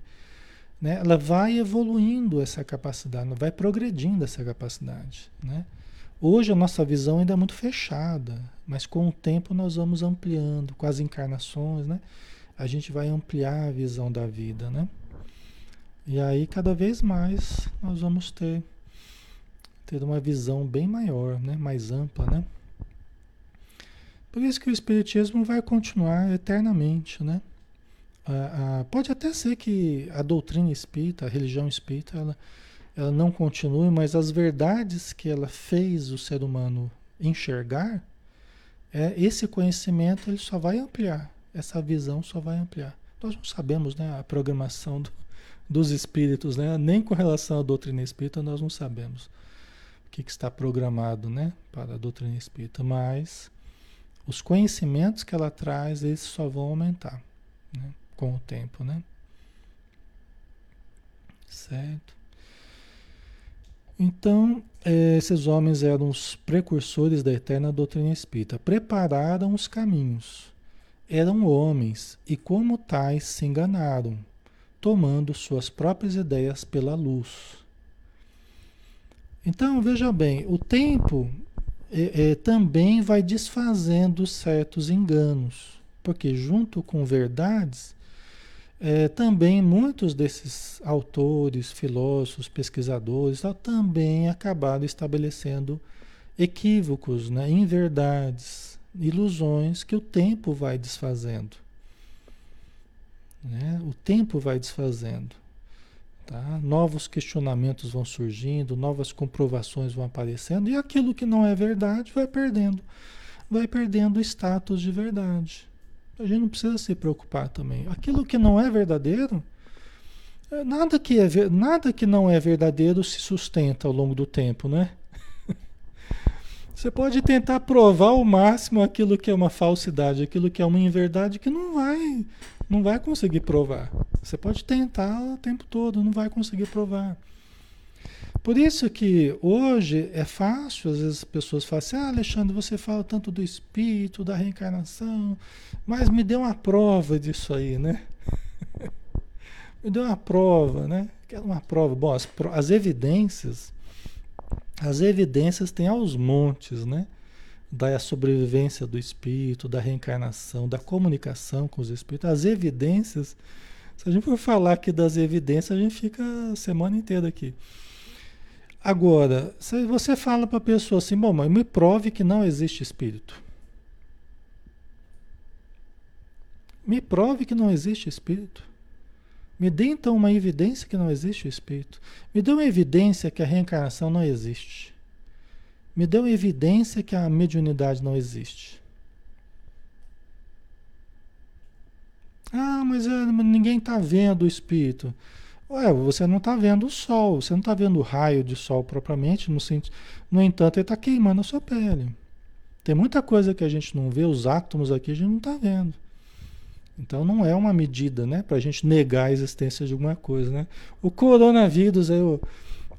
né, ela vai evoluindo essa capacidade, vai progredindo essa capacidade, né? Hoje a nossa visão ainda é muito fechada, mas com o tempo nós vamos ampliando, com as encarnações, né? A gente vai ampliar a visão da vida, né? E aí cada vez mais nós vamos ter ter uma visão bem maior, né? Mais ampla, né? Por isso que o espiritismo vai continuar eternamente, né? Pode até ser que a doutrina espírita, a religião espírita, ela, ela não continue, mas as verdades que ela fez o ser humano enxergar, é, esse conhecimento ele só vai ampliar essa visão só vai ampliar. Nós não sabemos né, a programação do, dos espíritos, né? nem com relação à doutrina espírita nós não sabemos o que, que está programado né, para a doutrina espírita, mas os conhecimentos que ela traz, eles só vão aumentar né, com o tempo. Né? Certo? Então, eh, esses homens eram os precursores da eterna doutrina espírita, prepararam os caminhos eram homens e, como tais, se enganaram, tomando suas próprias ideias pela luz. Então, veja bem, o tempo é, é, também vai desfazendo certos enganos, porque, junto com verdades, é, também muitos desses autores, filósofos, pesquisadores, também acabaram estabelecendo equívocos, né, inverdades, ilusões que o tempo vai desfazendo. Né? O tempo vai desfazendo. Tá? Novos questionamentos vão surgindo, novas comprovações vão aparecendo, e aquilo que não é verdade vai perdendo, vai perdendo o status de verdade. A gente não precisa se preocupar também. Aquilo que não é verdadeiro, Nada que, é, nada que não é verdadeiro se sustenta ao longo do tempo, né? Você pode tentar provar ao máximo aquilo que é uma falsidade, aquilo que é uma inverdade, que não vai, não vai conseguir provar. Você pode tentar o tempo todo, não vai conseguir provar. Por isso que hoje é fácil, às vezes as pessoas falam assim, ah, Alexandre, você fala tanto do espírito, da reencarnação, mas me dê uma prova disso aí, né? me dê uma prova, né? Quero uma prova. Bom, as, as evidências as evidências têm aos montes, né? Da sobrevivência do espírito, da reencarnação, da comunicação com os espíritos. As evidências, se a gente for falar aqui das evidências, a gente fica a semana inteira aqui. Agora, se você fala para a pessoa assim, bom, mas me prove que não existe espírito. Me prove que não existe espírito. Me dê então uma evidência que não existe o espírito. Me dê uma evidência que a reencarnação não existe. Me dê uma evidência que a mediunidade não existe. Ah, mas é, ninguém está vendo o espírito. Ué, você não está vendo o sol, você não está vendo o raio de sol propriamente, no, no entanto, ele está queimando a sua pele. Tem muita coisa que a gente não vê, os átomos aqui a gente não está vendo. Então não é uma medida, né, para a gente negar a existência de alguma coisa, né? O coronavírus aí, o,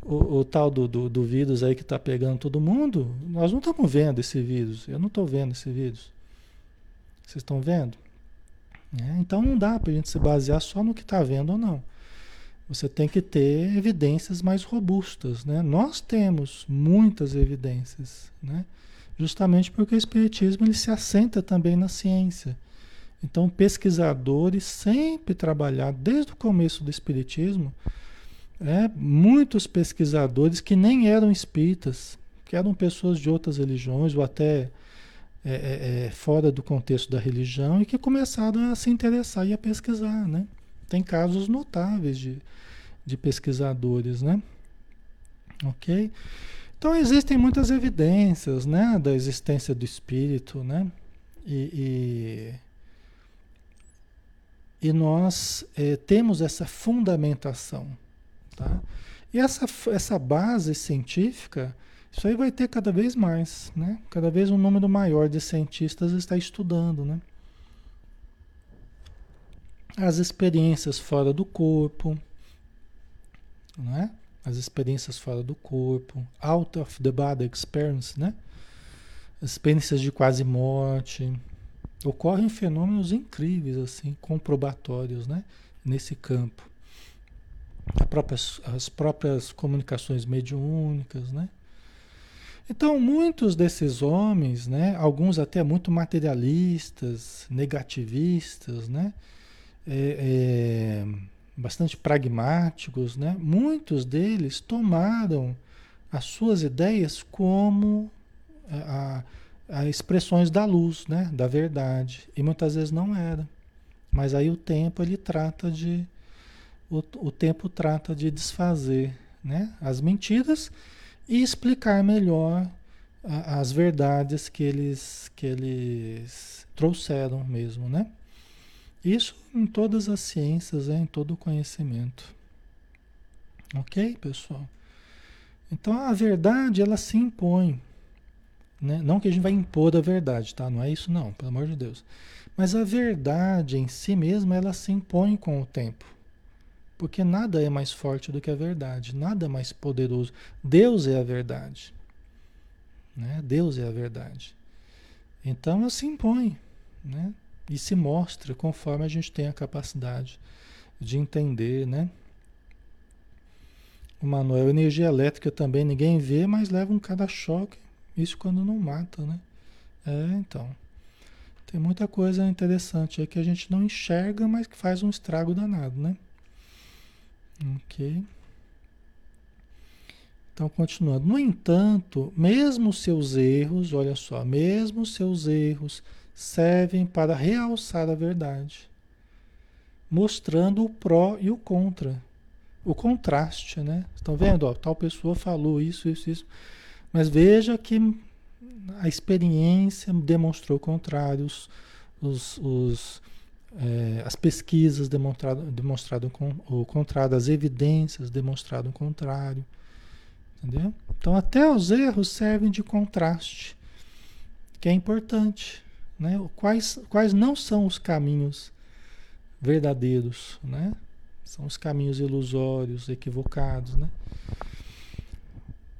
o, o tal do, do, do, vírus aí que está pegando todo mundo, nós não estamos vendo esse vírus. Eu não estou vendo esse vírus. Vocês estão vendo? É, então não dá para a gente se basear só no que está vendo ou não. Você tem que ter evidências mais robustas, né? Nós temos muitas evidências, né? Justamente porque o espiritismo ele se assenta também na ciência. Então, pesquisadores sempre trabalharam, desde o começo do Espiritismo, é, muitos pesquisadores que nem eram espíritas, que eram pessoas de outras religiões ou até é, é, é, fora do contexto da religião e que começaram a se interessar e a pesquisar, né? Tem casos notáveis de, de pesquisadores, né? Ok? Então existem muitas evidências, né, da existência do espírito, né? e, e e nós é, temos essa fundamentação. Tá? E essa, essa base científica, isso aí vai ter cada vez mais, né? Cada vez um número maior de cientistas está estudando, né? As experiências fora do corpo, né? As experiências fora do corpo, out of the body experience, né? As experiências de quase morte, Ocorrem fenômenos incríveis, assim, comprobatórios, né? Nesse campo. Próprias, as próprias comunicações mediúnicas, né? Então, muitos desses homens, né, alguns até muito materialistas, negativistas, né, é, é, bastante pragmáticos, né, muitos deles tomaram as suas ideias como a, a expressões da luz, né, da verdade, e muitas vezes não era. Mas aí o tempo ele trata de o, o tempo trata de desfazer, né, as mentiras e explicar melhor a, as verdades que eles que eles trouxeram mesmo, né? Isso em todas as ciências, né, em todo o conhecimento. OK, pessoal? Então a verdade ela se impõe, né? Não que a gente vai impor a verdade, tá? Não é isso não, pelo amor de Deus. Mas a verdade em si mesma, ela se impõe com o tempo. Porque nada é mais forte do que a verdade, nada é mais poderoso. Deus é a verdade. Né? Deus é a verdade. Então ela se impõe, né? E se mostra conforme a gente tem a capacidade de entender, né? O Manuel, energia elétrica também ninguém vê, mas leva um cada choque isso quando não mata, né? É, então. Tem muita coisa interessante aí que a gente não enxerga, mas que faz um estrago danado, né? Ok. Então, continuando. No entanto, mesmo seus erros, olha só, mesmo seus erros servem para realçar a verdade, mostrando o pró e o contra, o contraste, né? Estão vendo? Ó, tal pessoa falou isso, isso, isso. Mas veja que a experiência demonstrou o contrário, os, os, é, as pesquisas demonstrado, demonstrado o contrário, as evidências demonstrado o contrário. Entendeu? Então até os erros servem de contraste, que é importante. Né? Quais, quais não são os caminhos verdadeiros, né? São os caminhos ilusórios, equivocados, né?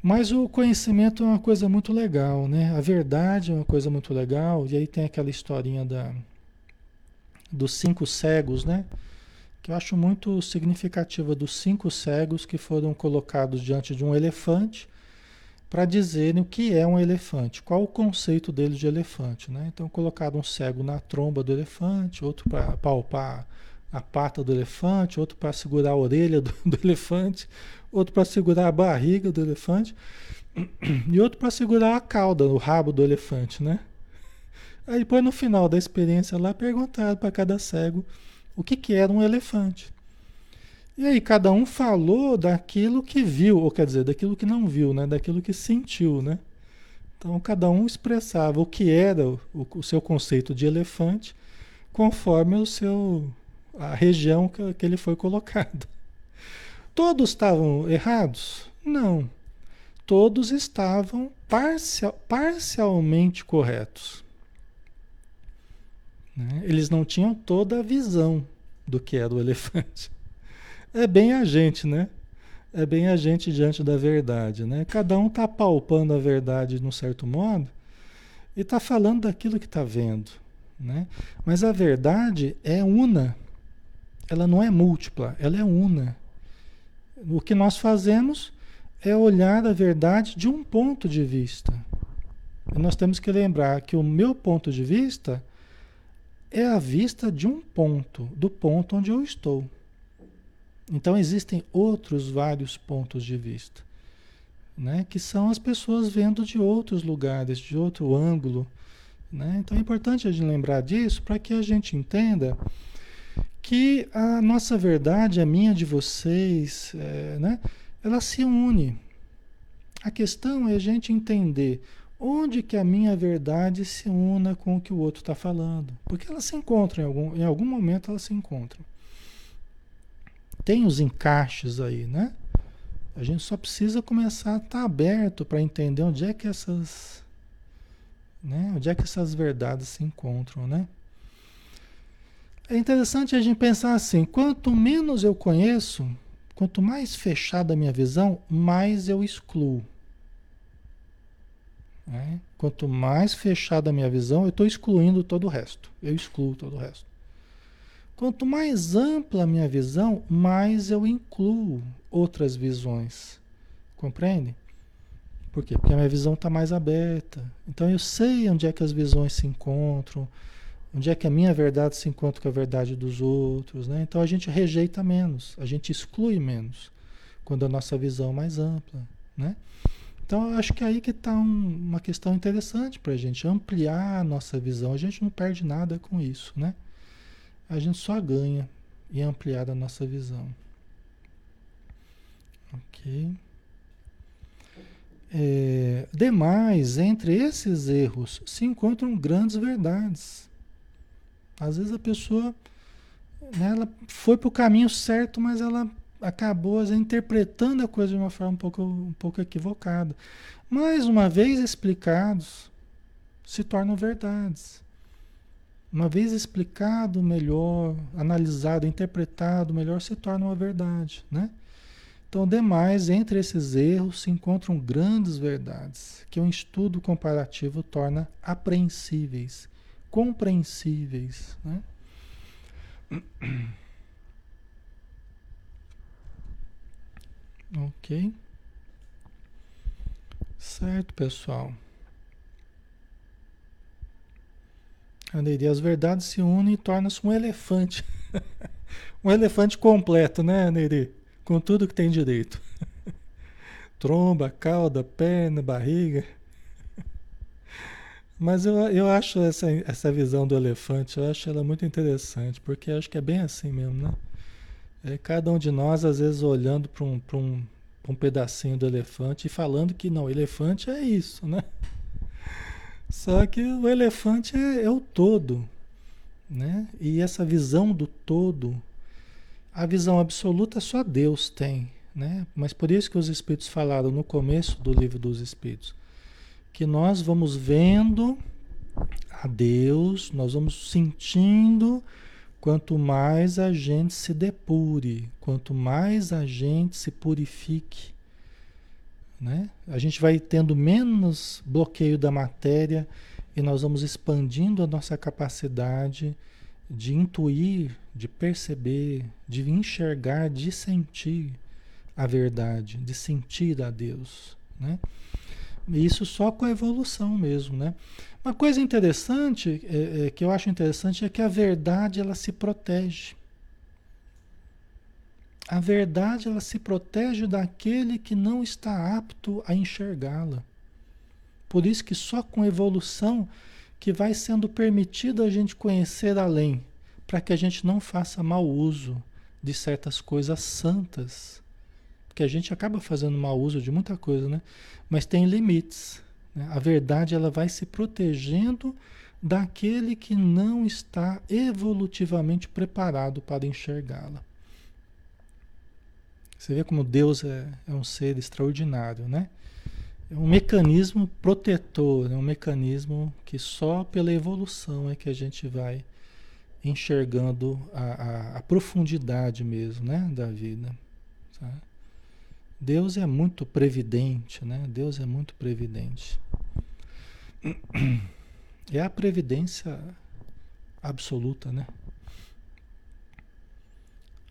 Mas o conhecimento é uma coisa muito legal, né? A verdade é uma coisa muito legal. E aí tem aquela historinha da, dos cinco cegos, né? Que eu acho muito significativa dos cinco cegos que foram colocados diante de um elefante para dizerem o que é um elefante, qual o conceito deles de elefante, né? Então colocaram um cego na tromba do elefante, outro para palpar a pata do elefante, outro para segurar a orelha do, do elefante, outro para segurar a barriga do elefante e outro para segurar a cauda, o rabo do elefante, né? Aí depois no final da experiência lá perguntaram para cada cego o que, que era um elefante. E aí cada um falou daquilo que viu, ou quer dizer, daquilo que não viu, né? Daquilo que sentiu, né? Então cada um expressava o que era o, o seu conceito de elefante conforme o seu a região que, que ele foi colocado. Todos estavam errados? Não. Todos estavam parcial, parcialmente corretos. Né? Eles não tinham toda a visão do que era o elefante. É bem a gente, né? É bem a gente diante da verdade, né? Cada um está palpando a verdade de um certo modo e está falando daquilo que está vendo, né? Mas a verdade é una. Ela não é múltipla, ela é una. O que nós fazemos é olhar a verdade de um ponto de vista. E nós temos que lembrar que o meu ponto de vista é a vista de um ponto, do ponto onde eu estou. Então existem outros vários pontos de vista, né? que são as pessoas vendo de outros lugares, de outro ângulo. Né? Então é importante a gente lembrar disso para que a gente entenda que a nossa verdade, a minha de vocês, é, né, ela se une. A questão é a gente entender onde que a minha verdade se una com o que o outro está falando. Porque elas se encontram, em algum, em algum momento elas se encontram. Tem os encaixes aí, né? A gente só precisa começar a estar tá aberto para entender onde é que essas, né? Onde é que essas verdades se encontram, né? É interessante a gente pensar assim: quanto menos eu conheço, quanto mais fechada a minha visão, mais eu excluo. Né? Quanto mais fechada a minha visão, eu estou excluindo todo o resto. Eu excluo todo o resto. Quanto mais ampla a minha visão, mais eu incluo outras visões. Compreende? Por quê? Porque a minha visão está mais aberta. Então eu sei onde é que as visões se encontram Onde é que a minha verdade se encontra com a verdade dos outros, né? Então a gente rejeita menos, a gente exclui menos, quando a nossa visão é mais ampla, né? Então acho que é aí que está um, uma questão interessante para a gente ampliar a nossa visão. A gente não perde nada com isso, né? A gente só ganha em ampliar a nossa visão. Ok. É, demais, entre esses erros se encontram grandes verdades. Às vezes a pessoa né, ela foi para o caminho certo, mas ela acabou vezes, interpretando a coisa de uma forma um pouco, um pouco equivocada. Mais uma vez explicados, se tornam verdades. Uma vez explicado melhor, analisado, interpretado melhor, se torna uma verdade, né? Então, demais, entre esses erros se encontram grandes verdades que um estudo comparativo torna apreensíveis compreensíveis. Né? Ok. Certo, pessoal. Aneiri, as verdades se unem e tornam-se um elefante. um elefante completo, né, Aneiri? Com tudo que tem direito. Tromba, cauda, perna, barriga. Mas eu, eu acho essa, essa visão do elefante, eu acho ela muito interessante, porque acho que é bem assim mesmo, né? É cada um de nós, às vezes, olhando para um, um, um pedacinho do elefante e falando que não, elefante é isso, né? Só que o elefante é, é o todo. né? E essa visão do todo, a visão absoluta só Deus tem, né? Mas por isso que os Espíritos falaram no começo do livro dos Espíritos, que nós vamos vendo a Deus, nós vamos sentindo quanto mais a gente se depure, quanto mais a gente se purifique, né? A gente vai tendo menos bloqueio da matéria e nós vamos expandindo a nossa capacidade de intuir, de perceber, de enxergar, de sentir a verdade, de sentir a Deus, né? Isso só com a evolução mesmo, né? Uma coisa interessante, é, é, que eu acho interessante, é que a verdade ela se protege. A verdade ela se protege daquele que não está apto a enxergá-la. Por isso que só com evolução que vai sendo permitido a gente conhecer além, para que a gente não faça mau uso de certas coisas santas. Porque a gente acaba fazendo mau uso de muita coisa, né? Mas tem limites. Né? A verdade ela vai se protegendo daquele que não está evolutivamente preparado para enxergá-la. Você vê como Deus é, é um ser extraordinário, né? É um mecanismo protetor, é um mecanismo que só pela evolução é que a gente vai enxergando a, a, a profundidade mesmo, né, da vida. Tá? Deus é muito previdente, né? Deus é muito previdente. É a previdência absoluta, né?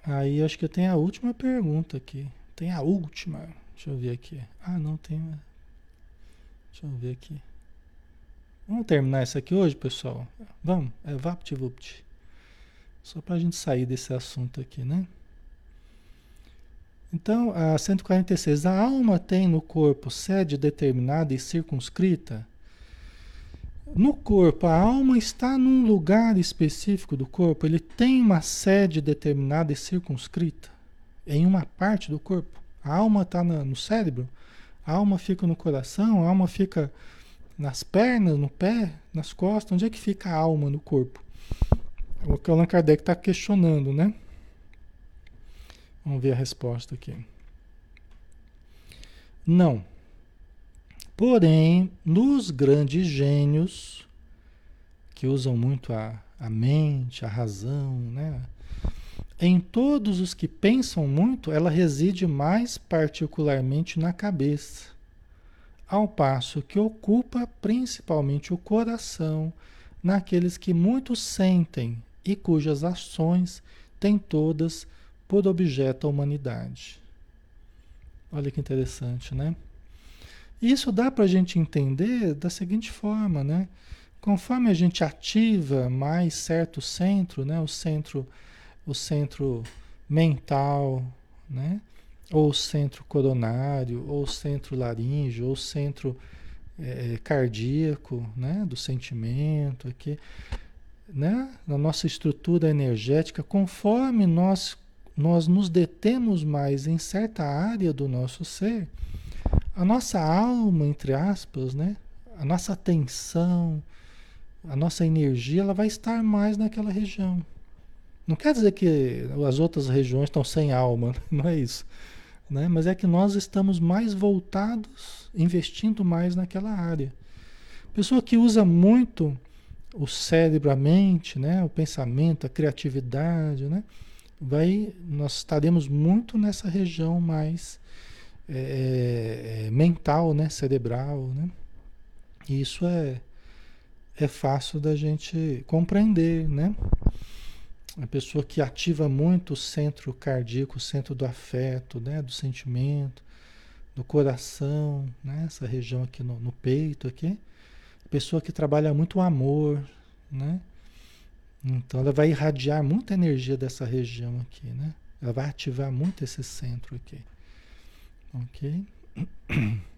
Aí acho que tenho a última pergunta aqui. Tem a última. Deixa eu ver aqui. Ah, não tem. Deixa eu ver aqui. Vamos terminar isso aqui hoje, pessoal? Vamos, é VaptVupt. Só para a gente sair desse assunto aqui, né? Então, a 146. A alma tem no corpo sede determinada e circunscrita? No corpo, a alma está num lugar específico do corpo? Ele tem uma sede determinada e circunscrita? Em uma parte do corpo? A alma está no cérebro? A alma fica no coração, a alma fica nas pernas, no pé, nas costas. Onde é que fica a alma no corpo? O que o Allan Kardec está questionando, né? Vamos ver a resposta aqui. Não. Porém, nos grandes gênios, que usam muito a, a mente, a razão, né? Em todos os que pensam muito, ela reside mais particularmente na cabeça, ao passo que ocupa principalmente o coração naqueles que muito sentem e cujas ações têm todas por objeto a humanidade. Olha que interessante, né? Isso dá para a gente entender da seguinte forma, né? Conforme a gente ativa mais certo centro, né? O centro o centro mental, né? ou o centro coronário, ou o centro laríngeo, ou o centro é, cardíaco, né? do sentimento aqui, né? na nossa estrutura energética, conforme nós, nós nos detemos mais em certa área do nosso ser, a nossa alma, entre aspas, né? a nossa atenção, a nossa energia, ela vai estar mais naquela região. Não quer dizer que as outras regiões estão sem alma, não é isso. Né? Mas é que nós estamos mais voltados, investindo mais naquela área. Pessoa que usa muito o cérebro, a mente, né? o pensamento, a criatividade, né? Vai, nós estaremos muito nessa região mais é, é, mental, né? cerebral. Né? E isso é, é fácil da gente compreender, né? A pessoa que ativa muito o centro cardíaco, o centro do afeto, né? do sentimento, do coração, né? essa região aqui no, no peito aqui. Pessoa que trabalha muito o amor, né? Então ela vai irradiar muita energia dessa região aqui, né? Ela vai ativar muito esse centro aqui. Ok?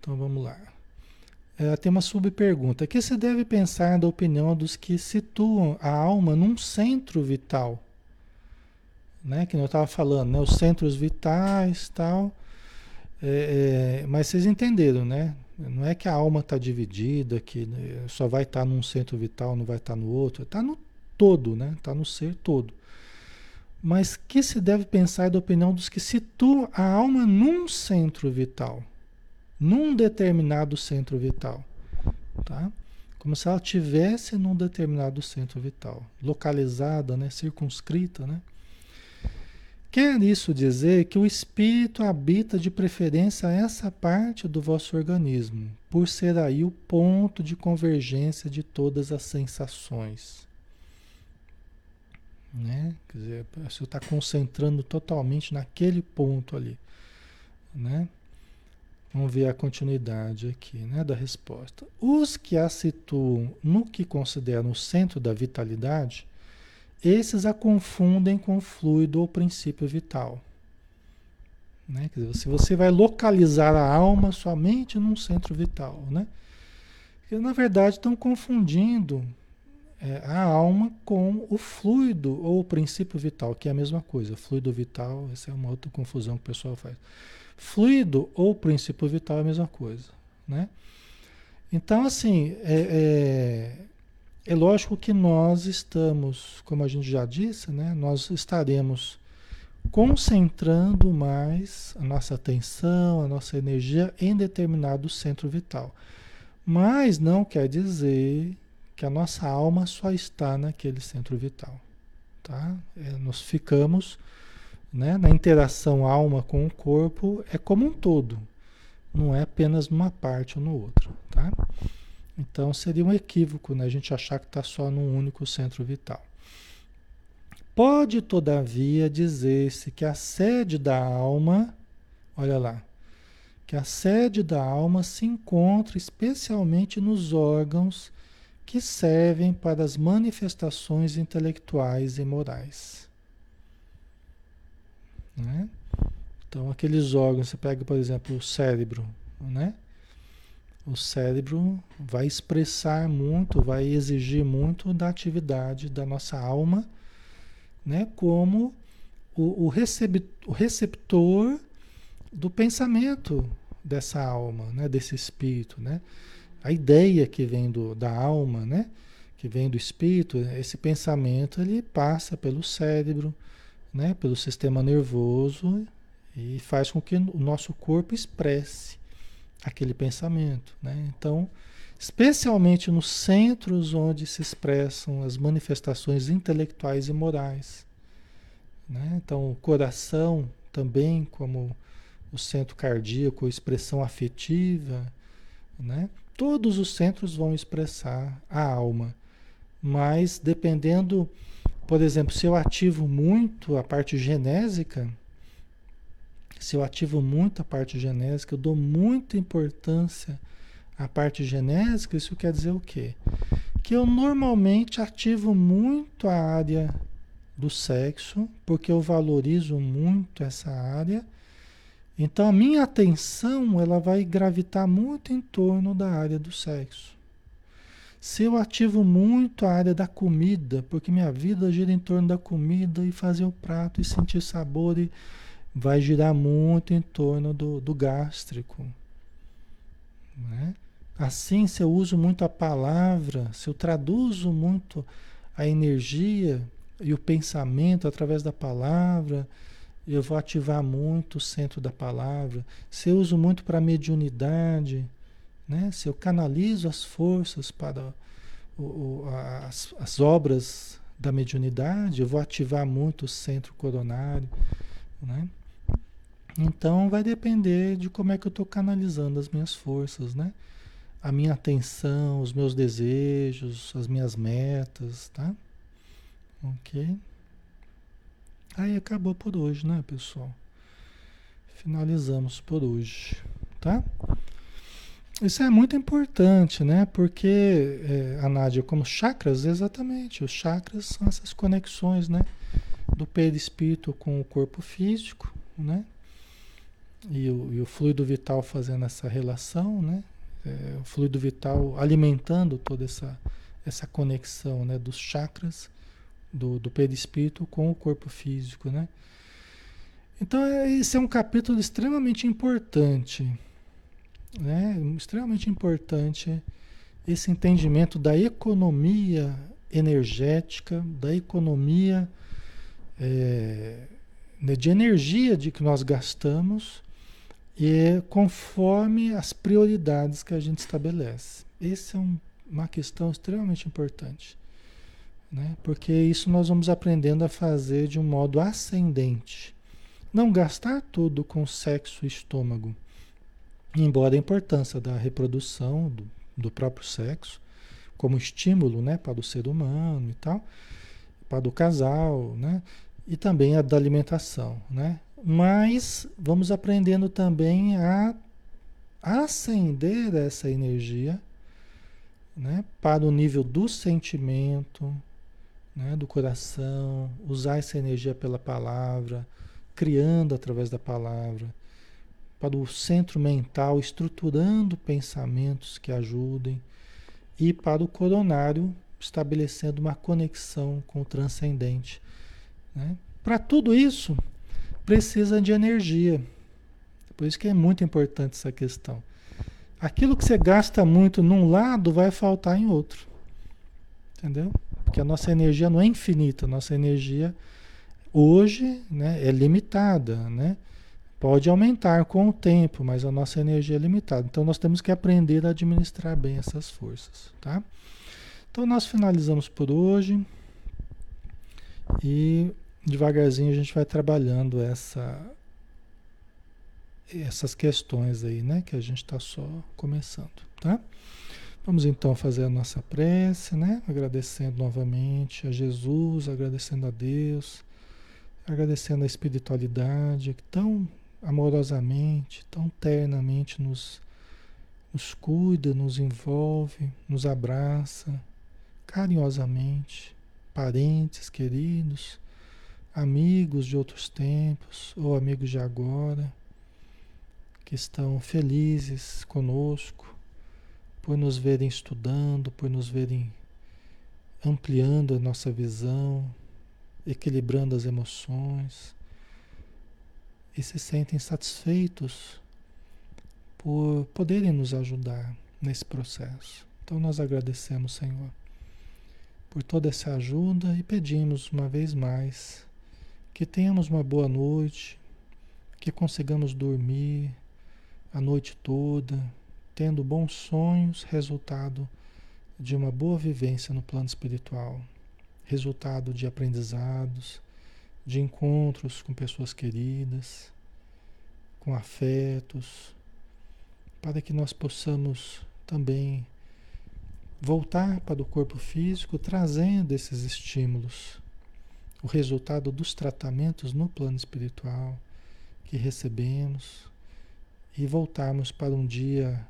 Então vamos lá. É, tem uma subpergunta. que se deve pensar da opinião dos que situam a alma num centro vital? Né? Que eu estava falando, né? Os centros vitais tal. É, é, mas vocês entenderam, né? Não é que a alma está dividida, que né, só vai estar tá num centro vital, não vai estar tá no outro. Está no todo, né? Está no ser todo. Mas que se deve pensar da opinião dos que situam a alma num centro vital, num determinado centro vital, tá? Como se ela tivesse num determinado centro vital, localizada, né, circunscrita, né? Quer isso dizer que o espírito habita de preferência essa parte do vosso organismo, por ser aí o ponto de convergência de todas as sensações. Né? Quer dizer, você está concentrando totalmente naquele ponto ali. Né? Vamos ver a continuidade aqui né, da resposta. Os que a situam no que consideram o centro da vitalidade esses a confundem com o fluido ou princípio vital. Né? Quer dizer, se você vai localizar a alma somente num centro vital, né? Porque, na verdade estão confundindo é, a alma com o fluido ou o princípio vital, que é a mesma coisa. Fluido vital, essa é uma outra confusão que o pessoal faz. Fluido ou princípio vital é a mesma coisa, né? Então, assim, é, é é lógico que nós estamos, como a gente já disse, né, nós estaremos concentrando mais a nossa atenção, a nossa energia em determinado centro vital. Mas não quer dizer que a nossa alma só está naquele centro vital. Tá? É, nós ficamos né, na interação alma com o corpo, é como um todo, não é apenas numa parte ou no outro. Tá? Então seria um equívoco né, a gente achar que está só num único centro vital. Pode, todavia, dizer-se que a sede da alma, olha lá, que a sede da alma se encontra especialmente nos órgãos que servem para as manifestações intelectuais e morais. Né? Então, aqueles órgãos, você pega, por exemplo, o cérebro, né? O cérebro vai expressar muito, vai exigir muito da atividade da nossa alma, né? como o, o, o receptor do pensamento dessa alma, né? desse espírito. Né? A ideia que vem do, da alma, né? que vem do espírito, esse pensamento ele passa pelo cérebro, né? pelo sistema nervoso e faz com que o nosso corpo expresse aquele pensamento. Né? Então, especialmente nos centros onde se expressam as manifestações intelectuais e morais. Né? Então, o coração também, como o centro cardíaco, expressão afetiva, né? todos os centros vão expressar a alma, mas dependendo, por exemplo, se eu ativo muito a parte genésica, se eu ativo muito a parte genésica, eu dou muita importância à parte genésica, isso quer dizer o quê? Que eu normalmente ativo muito a área do sexo, porque eu valorizo muito essa área. Então a minha atenção ela vai gravitar muito em torno da área do sexo. Se eu ativo muito a área da comida, porque minha vida gira em torno da comida e fazer o prato e sentir sabor e vai girar muito em torno do, do gástrico. Né? Assim, se eu uso muito a palavra, se eu traduzo muito a energia e o pensamento através da palavra, eu vou ativar muito o centro da palavra. Se eu uso muito para mediunidade, né? se eu canalizo as forças para o, o, as, as obras da mediunidade, eu vou ativar muito o centro coronário. Né? Então vai depender de como é que eu estou canalizando as minhas forças, né? A minha atenção, os meus desejos, as minhas metas, tá? Ok? Aí acabou por hoje, né, pessoal? Finalizamos por hoje, tá? Isso é muito importante, né? Porque é, a Nádia, como chakras, exatamente, os chakras são essas conexões, né? Do perispírito com o corpo físico, né? E o, e o fluido vital fazendo essa relação, né? É, o fluido vital alimentando toda essa, essa conexão né? dos chakras do, do perispírito com o corpo físico, né? Então, é, esse é um capítulo extremamente importante. né? extremamente importante esse entendimento da economia energética, da economia é, né, de energia de que nós gastamos e conforme as prioridades que a gente estabelece. Essa é um, uma questão extremamente importante, né? porque isso nós vamos aprendendo a fazer de um modo ascendente. Não gastar tudo com sexo e estômago, embora a importância da reprodução do, do próprio sexo como estímulo né, para o ser humano e tal, para o casal, né? e também a da alimentação, né? Mas vamos aprendendo também a acender essa energia, né? Para o nível do sentimento, né? Do coração, usar essa energia pela palavra, criando através da palavra, para o centro mental, estruturando pensamentos que ajudem, e para o coronário, estabelecendo uma conexão com o transcendente né? Para tudo isso, precisa de energia. Por isso que é muito importante essa questão. Aquilo que você gasta muito num lado vai faltar em outro. Entendeu? Porque a nossa energia não é infinita, a nossa energia hoje né, é limitada. Né? Pode aumentar com o tempo, mas a nossa energia é limitada. Então nós temos que aprender a administrar bem essas forças. Tá? Então nós finalizamos por hoje. E devagarzinho a gente vai trabalhando essa essas questões aí, né, que a gente está só começando, tá? Vamos então fazer a nossa prece, né? Agradecendo novamente a Jesus, agradecendo a Deus, agradecendo a espiritualidade que tão amorosamente, tão ternamente nos, nos cuida, nos envolve, nos abraça carinhosamente, parentes queridos, amigos de outros tempos ou amigos de agora que estão felizes conosco por nos verem estudando, por nos verem ampliando a nossa visão, equilibrando as emoções e se sentem satisfeitos por poderem nos ajudar nesse processo. Então nós agradecemos, Senhor, por toda essa ajuda e pedimos uma vez mais que tenhamos uma boa noite, que consigamos dormir a noite toda, tendo bons sonhos, resultado de uma boa vivência no plano espiritual, resultado de aprendizados, de encontros com pessoas queridas, com afetos, para que nós possamos também voltar para o corpo físico trazendo esses estímulos o resultado dos tratamentos no plano espiritual que recebemos e voltarmos para um dia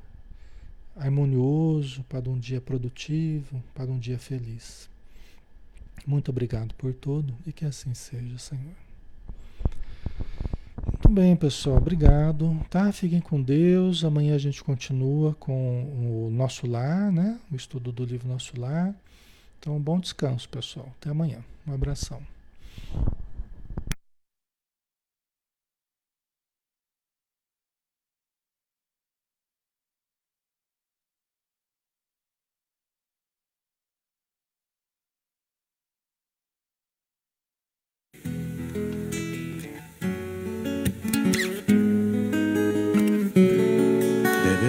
harmonioso, para um dia produtivo, para um dia feliz. Muito obrigado por tudo e que assim seja, Senhor. Muito bem, pessoal. Obrigado. Tá? Fiquem com Deus. Amanhã a gente continua com o nosso lar, né? O estudo do livro Nosso Lar. Então, bom descanso, pessoal. Até amanhã. Um abração.